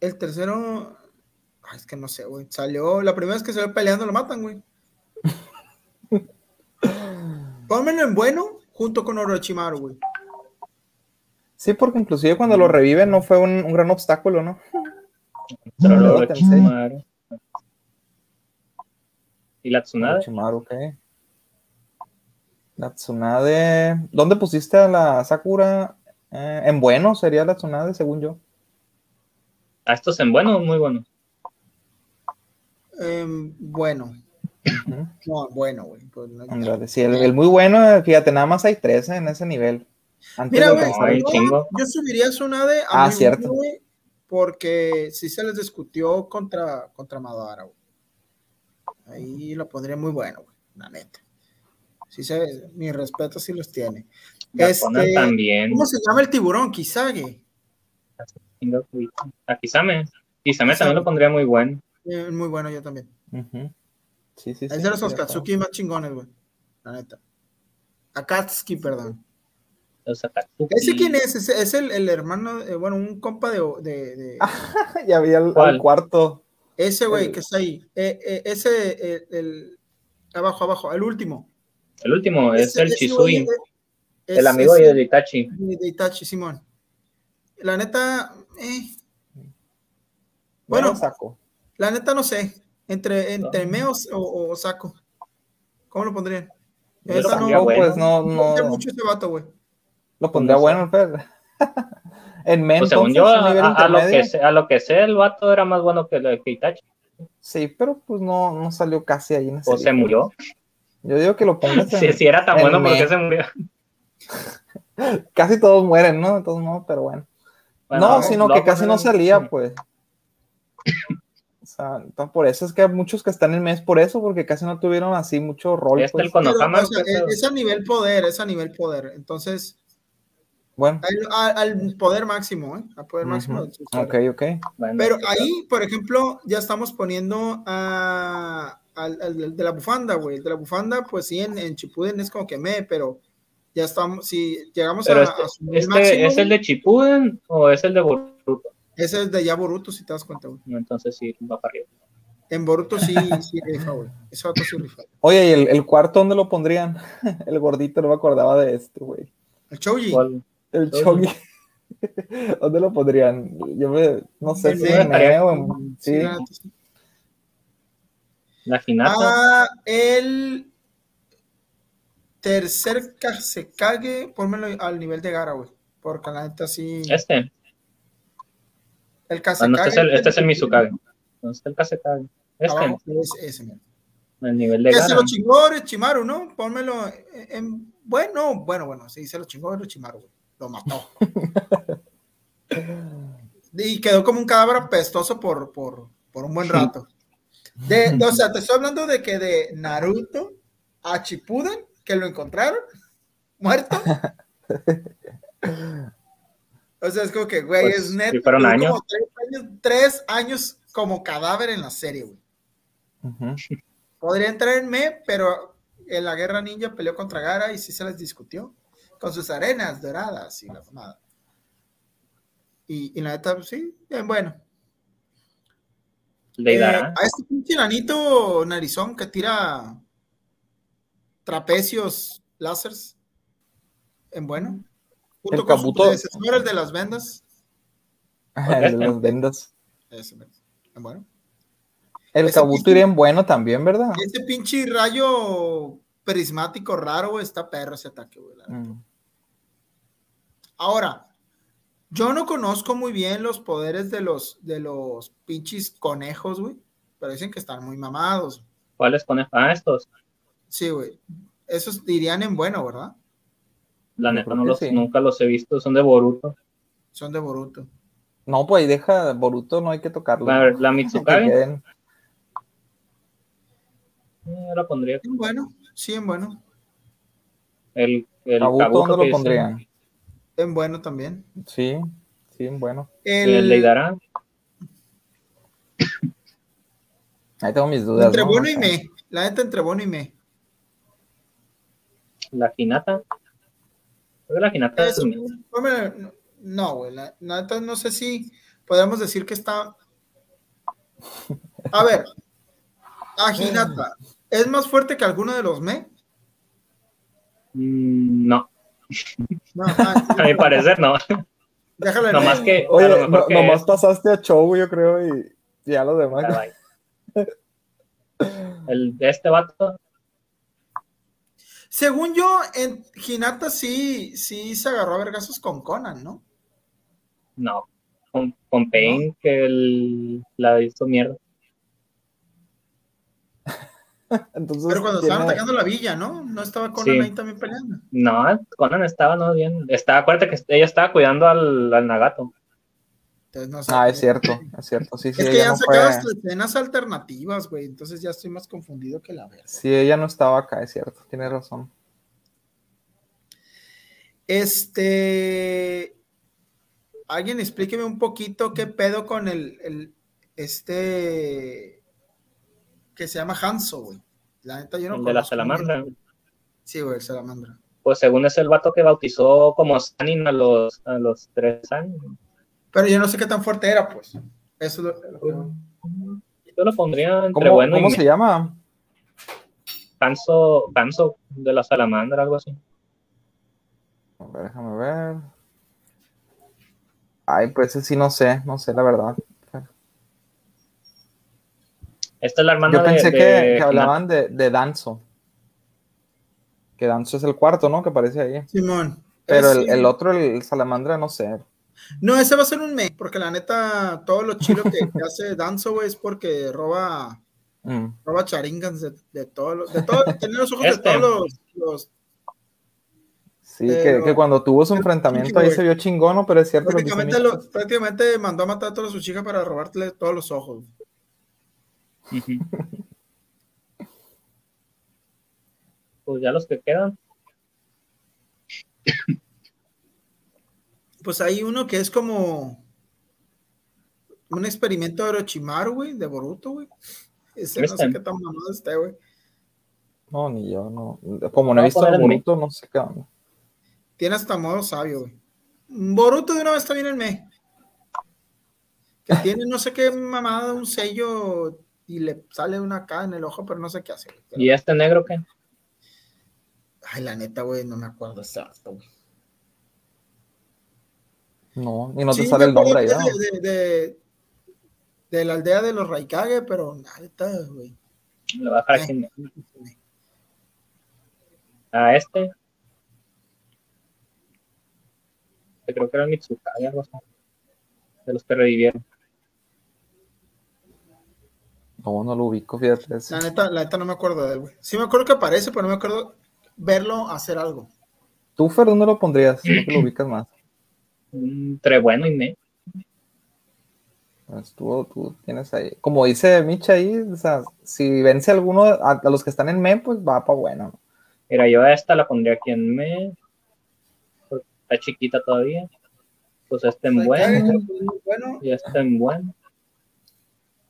El tercero. Ay, es que no sé, güey. Salió. La primera vez que se ve peleando lo matan, güey. Pónmelo en bueno junto con Orochimaru, güey. Sí, porque inclusive cuando lo reviven no fue un, un gran obstáculo, ¿no? Pero Tensei. Orochimaru. Y la Tsunade. Orochimaru, ok. La Tsunade. ¿Dónde pusiste a la Sakura? Eh, en bueno sería la Tsunade, según yo. A estos en bueno, muy bueno. Bueno. No, bueno, güey. Pues no- sí, el, el muy bueno, fíjate, nada más hay tres eh, en ese nivel. Antes Mira, güey, yo, subiría a Tsunade a Ah, cierto. güey, porque sí se les discutió contra, contra Madara, güey. Ahí lo pondría muy bueno, güey, la neta. Sí se, mi respeto sí los tiene. Este, también. ¿Cómo se llama el tiburón? Kisage. A Kisame. Kisame también lo pondría muy bueno. Eh, muy bueno yo también. Sí, sí, sí. Es de los sí, Oskatsuki más chingones, güey. La neta. Akatsuki, perdón. Los Akatsuki. ¿Ese quién es? Ese es el, el hermano, eh, bueno, un compa de... de- de- ya al ¿Cuál? cuarto. ese güey el- que está ahí. Eh, eh, ese, eh, el, abajo, abajo, el último. El último es Ese- el ese Chisui. eh, es- el amigo es- de Itachi. de, de Itachi, Simón. La neta, eh, Bueno, Bueno. saco. la neta no sé. Entre, entre. Meos o, o Saco. ¿Cómo lo pondrían? Yo lo Esa no, bueno. Pues no, no me gusta no. mucho ese vato, güey. Lo pondría No sé. bueno, Fer. en men, Pues según entonces, yo, a, a lo que sé, a lo que sé, el vato era más bueno que, que Itachi. Sí, pero pues no, no salió casi ahí en ese O se murió. Yo digo que lo pongas en... Si, si era tan en bueno, ¿por qué se murió? Casi todos mueren, ¿no? De todos modos, pero bueno. Bueno, no, sino que casi no salía, pues. Sea, entonces, por eso es que hay muchos que están en mes por eso, porque casi no tuvieron así mucho rol. Pues. el. Pero, o sea, es, es a nivel poder, es a nivel poder. Entonces, Bueno, al, al poder máximo, ¿eh? Al poder máximo. Ujú. de su ok, ok. Bueno, Pero ahí, por ejemplo, ya estamos poniendo a, al, al de la bufanda, güey. El de la bufanda, pues sí, en, en Chipuden es como que me, pero ya estamos, si llegamos pero a, este, a este máximo, ¿es el de Chipuden o es el de Boruto? Ese es de ya Boruto, si te das cuenta, güey. No, Entonces sí, va para arriba. En Boruto sí, sí rifa, güey. Ese vato sí rifa. Oye, ¿y el, el cuarto dónde lo pondrían? el gordito, no me acordaba de este, güey. El Choji. ¿Cuál? El Oye. Chogi. ¿Dónde lo pondrían? Yo me, no sé si en en- Sí, sí. la neta, sí. La Hinata. Ah, el tercer Kasekage, pónmelo al nivel de Gara, güey. Porque la neta sí. este. El Kasekage. no, este es el, este es el Mizukage. No, este es el Kasekage. Este, es ese, el nivel de Que se Gara. lo chingó Orochimaru, ¿no? Pónmelo en, en- bueno, bueno, bueno, sí, se lo chingó Orochimaru, güey. Lo mató. Y quedó como un cadáver apestoso por, por, por un buen rato. De, o sea, te estoy hablando de que de Naruto a Chipuden, que lo encontraron muerto. O sea, es como que, güey, Pues, es neto. sí fueron duró años. como tres años. Tres años como cadáver en la serie, güey. Podría entrar en me, pero en la guerra ninja peleó contra Gara y sí se les discutió. Con sus arenas doradas y la mamada. Y, y la neta, pues, sí, bien bueno. Le Eh, a este pinche nanito narizón que tira trapecios láseres en bueno. Junto El con su Kabuto. predecesor, el de las vendas. El de las vendas. Ese, en bueno. El Ese Kabuto pinche- iría en bueno también, ¿verdad? Ese pinche rayo prismático raro, güey, está perro ese ataque, güey. Mm. Ahora, yo no conozco muy bien los poderes de los, de los pinches conejos, güey. Pero dicen que están muy mamados. ¿Cuáles conejos? Ah, estos. Sí, güey. Esos dirían en bueno, ¿verdad? La Yo neta no los, sí. nunca los he visto, son de Boruto. Son de Boruto. No, pues ahí deja Boruto, no hay que tocarlo. A ver, la Que Mitsukage, queden- eh, la pondría. En bueno, sí, en bueno. El, el Kabuto, Kabuto ¿dónde que lo dice, pondrían? En bueno también. Sí, sí, bueno. El El, Leidará, Ahí tengo mis dudas. entre ¿no? bueno y me. La neta, entre bueno y me. la Hinata. Creo que la Hinata es Eso, mi- ponme- no, güey. La, no sé si podemos decir que está. A ver. A Hinata. ¿Es más fuerte que alguno de los me? Mm, No, No, ah, a mi parecer no. déjalo en No más que. a Oye, lo mejor no, que- nomás pasaste a show, yo creo, y ya lo demás. El de este vato, Según yo, en Hinata sí, sí se agarró a vergazos con Conan, ¿no? no. Con, con Pain, que el, la hizo mierda. Entonces, Pero cuando estaban atacando la villa, ¿no? No estaba Conan Sí. ahí también peleando. No, Conan estaba no bien. Estaba, acuérdate que ella estaba cuidando al, al Nagato. Entonces, no sé. Ah, es cierto, es cierto. Sí, sí, Es que ya han no fue. sacado hasta escenas alternativas, güey. Entonces ya estoy más confundido que la verga. Sí, ella no estaba acá, es cierto, tiene razón. Este. Alguien explíqueme un poquito qué pedo con el, el- este que se llama Hanzo, güey. La neta, yo no el de la salamandra. bien. Sí, güey, el salamandra. Pues según es el vato que bautizó como Sanin a los, a los tres años. Pero yo no sé qué tan fuerte era, pues. Eso es lo, Yo lo pondría entre ¿Cómo, bueno cómo y se llama? Canso, Canso de la salamandra, algo así. A ver, déjame ver. Ay, pues ese sí no sé, no sé la verdad. Esta es la hermana Yo pensé de, que, de que hablaban de, de Danzo. Que Danzo es el cuarto, ¿no? Que aparece ahí. Simón. Pero Ese- el, el otro, el salamandra, no sé. No, ese va a ser un me, porque la neta, todo lo chilo que, que hace Danzo, güey, es porque roba, Mm. roba charingans de, de todos los, de todos, tiene los ojos Este. de todos los, los- Sí, que, que cuando tuvo su enfrentamiento ahí se vio chingón, ¿no? pero es cierto. prácticamente, lo- prácticamente mandó a matar a todas sus chicas para robarle todos los ojos. Pues ya los que quedan. Pues hay uno que es como un experimento de Orochimaru, güey, de Boruto, güey. Ese no sé qué tan mamado esté, güey. No, ni yo, no. Como no he a visto Boruto, no sé qué onda. Tiene hasta modo sabio, güey. Boruto de una vez está bien en me. Que tiene no sé qué mamada, un sello y le sale una acá en el ojo, pero no sé qué hace. güey. ¿Y este negro qué? Ay, la neta, güey, no me acuerdo exacto, güey. No, y no te sale el nombre ¿no? de, de, la aldea de los Raikage, pero neta, güey. A Eh. A este. Que creo que era Mitsukage, algo así. De los que revivieron. No, no lo ubico, fíjate. ese. La neta, la neta no me acuerdo de él, güey. Sí me acuerdo que aparece, pero no me acuerdo verlo hacer algo. ¿Tú, Fer, dónde lo pondrías? Creo que lo ubicas más. Entre bueno y me. Estuvo, tú tienes ahí. Como dice Micha ahí, o sea, si vence alguno a, los que están en me, pues va para bueno. Mira, yo a esta la pondría aquí en me. Está chiquita todavía. Pues este en bueno. Y este en bueno.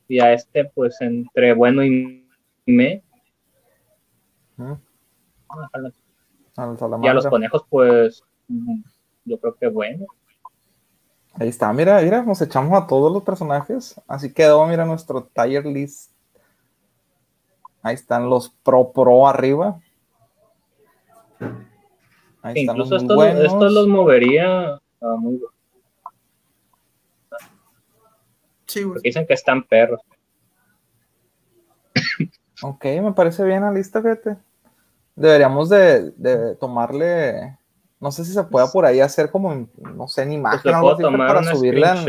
Y a este, pues entre bueno y me. y a los conejos, pues yo creo que bueno. Ahí está, mira, mira, nos echamos a todos los personajes. Así quedó, mira, nuestro tier list. Ahí están los pro pro arriba. Ahí Incluso están los estos, estos, los movería a muy Sí, dicen que están perros. Ok, me parece bien la lista, fíjate. Deberíamos de, de tomarle no sé si se pueda por ahí hacer como, no sé, ni imagen pues algo así para subirla en,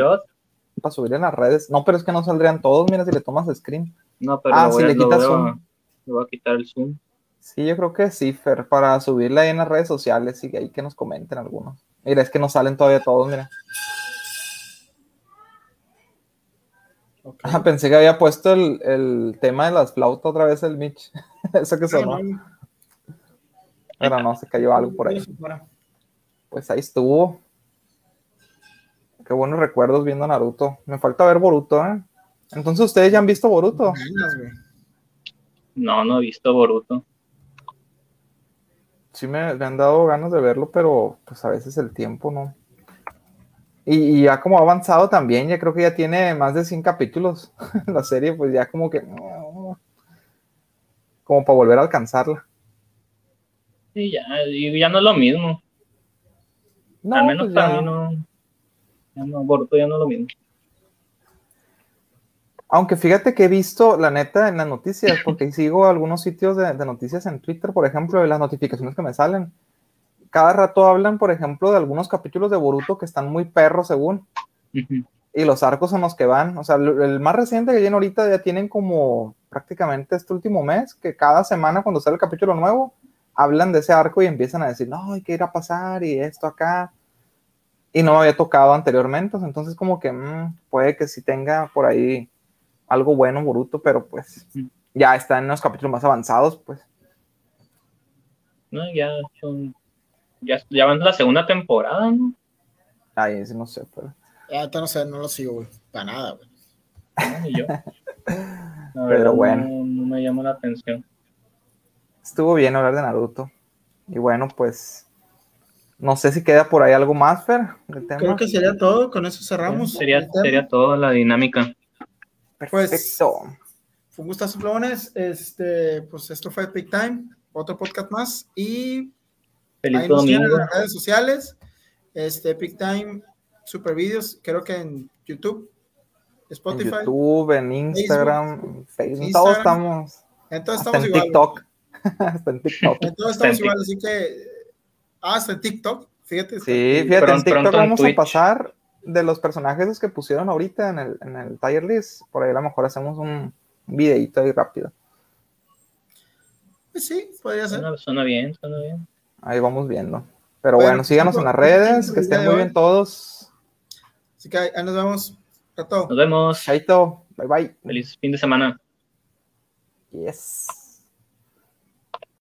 para subirla en las redes. No, pero es que no saldrían todos, mira si le tomas screen. No, pero ah, si le quitas zoom. Le voy a quitar el zoom. Sí, yo creo que sí, Fer, para subirla ahí en las redes sociales y ahí que nos comenten algunos. Mira, es que no salen todavía todos, mira. Ah, pensé que había puesto el, el, tema de las flautas otra vez el Mitch. Eso que sonó. Pero no, se cayó algo por ahí pues ahí estuvo. Qué buenos recuerdos viendo Naruto. Me falta ver Boruto, ¿eh? Entonces, ¿ustedes ya han visto Boruto? No, no he visto Boruto. Sí me, han dado ganas de verlo, pero pues a veces el tiempo no. Y, ya como ha avanzado también, ya creo que ya tiene más de 100 capítulos la serie, pues ya como que... Como para volver a alcanzarla. Sí, ya, y ya no es lo mismo. No, Al menos pues para mí no, ya no, Boruto ya no lo mismo. Aunque fíjate que he visto, la neta, en las noticias, porque sigo algunos sitios de, noticias en Twitter, por ejemplo, de las notificaciones que me salen. Cada rato hablan, por ejemplo, de algunos capítulos de Boruto que están muy perros, según. Y los arcos son los que van. O sea, el más reciente que tienen ahorita ya tienen como prácticamente este último mes, que cada semana cuando sale el capítulo nuevo, hablan de ese arco y empiezan a decir, no, hay que ir a pasar y esto acá. Y no había tocado anteriormente, entonces como que mm, puede que sí tenga por ahí algo bueno Boruto, pero pues ya está en los capítulos más avanzados, pues. No, ya son, ya, ya van la segunda temporada, ¿no? Ay, ese no sé, pero. Ya, no sé, no lo sigo, güey, para nada, güey. No, yo. pero bueno. no me llama la atención estuvo bien hablar de Naruto. Y bueno, pues no sé si queda por ahí algo más, Fer. Creo que sería todo, con eso cerramos. Sería, sería todo la dinámica. Pues, Perfecto. fue un gustazo, Flones. Este, pues esto fue Big Time, otro podcast más. Y Feliz ahí nos en las redes sociales. Este, Big Time, super videos, creo que en YouTube, Spotify. En YouTube, en Instagram, Facebook, todos estamos. Entonces estamos en TikTok. hasta en TikTok. Entonces estamos igual, así que. Ah, hasta en TikTok. Fíjate. Sí, fíjate, en TikTok vamos a pasar de los personajes que pusieron ahorita en el, en el tier list. Por ahí a lo mejor hacemos un videito ahí rápido. Pues sí, podría ser. Suena, bien, suena bien. Ahí vamos viendo. Pero bueno, síganos en las redes, que estén muy bien todos. Así que ahí nos vemos. Nos vemos. Chaito. Bye bye. Feliz fin de semana. Yes.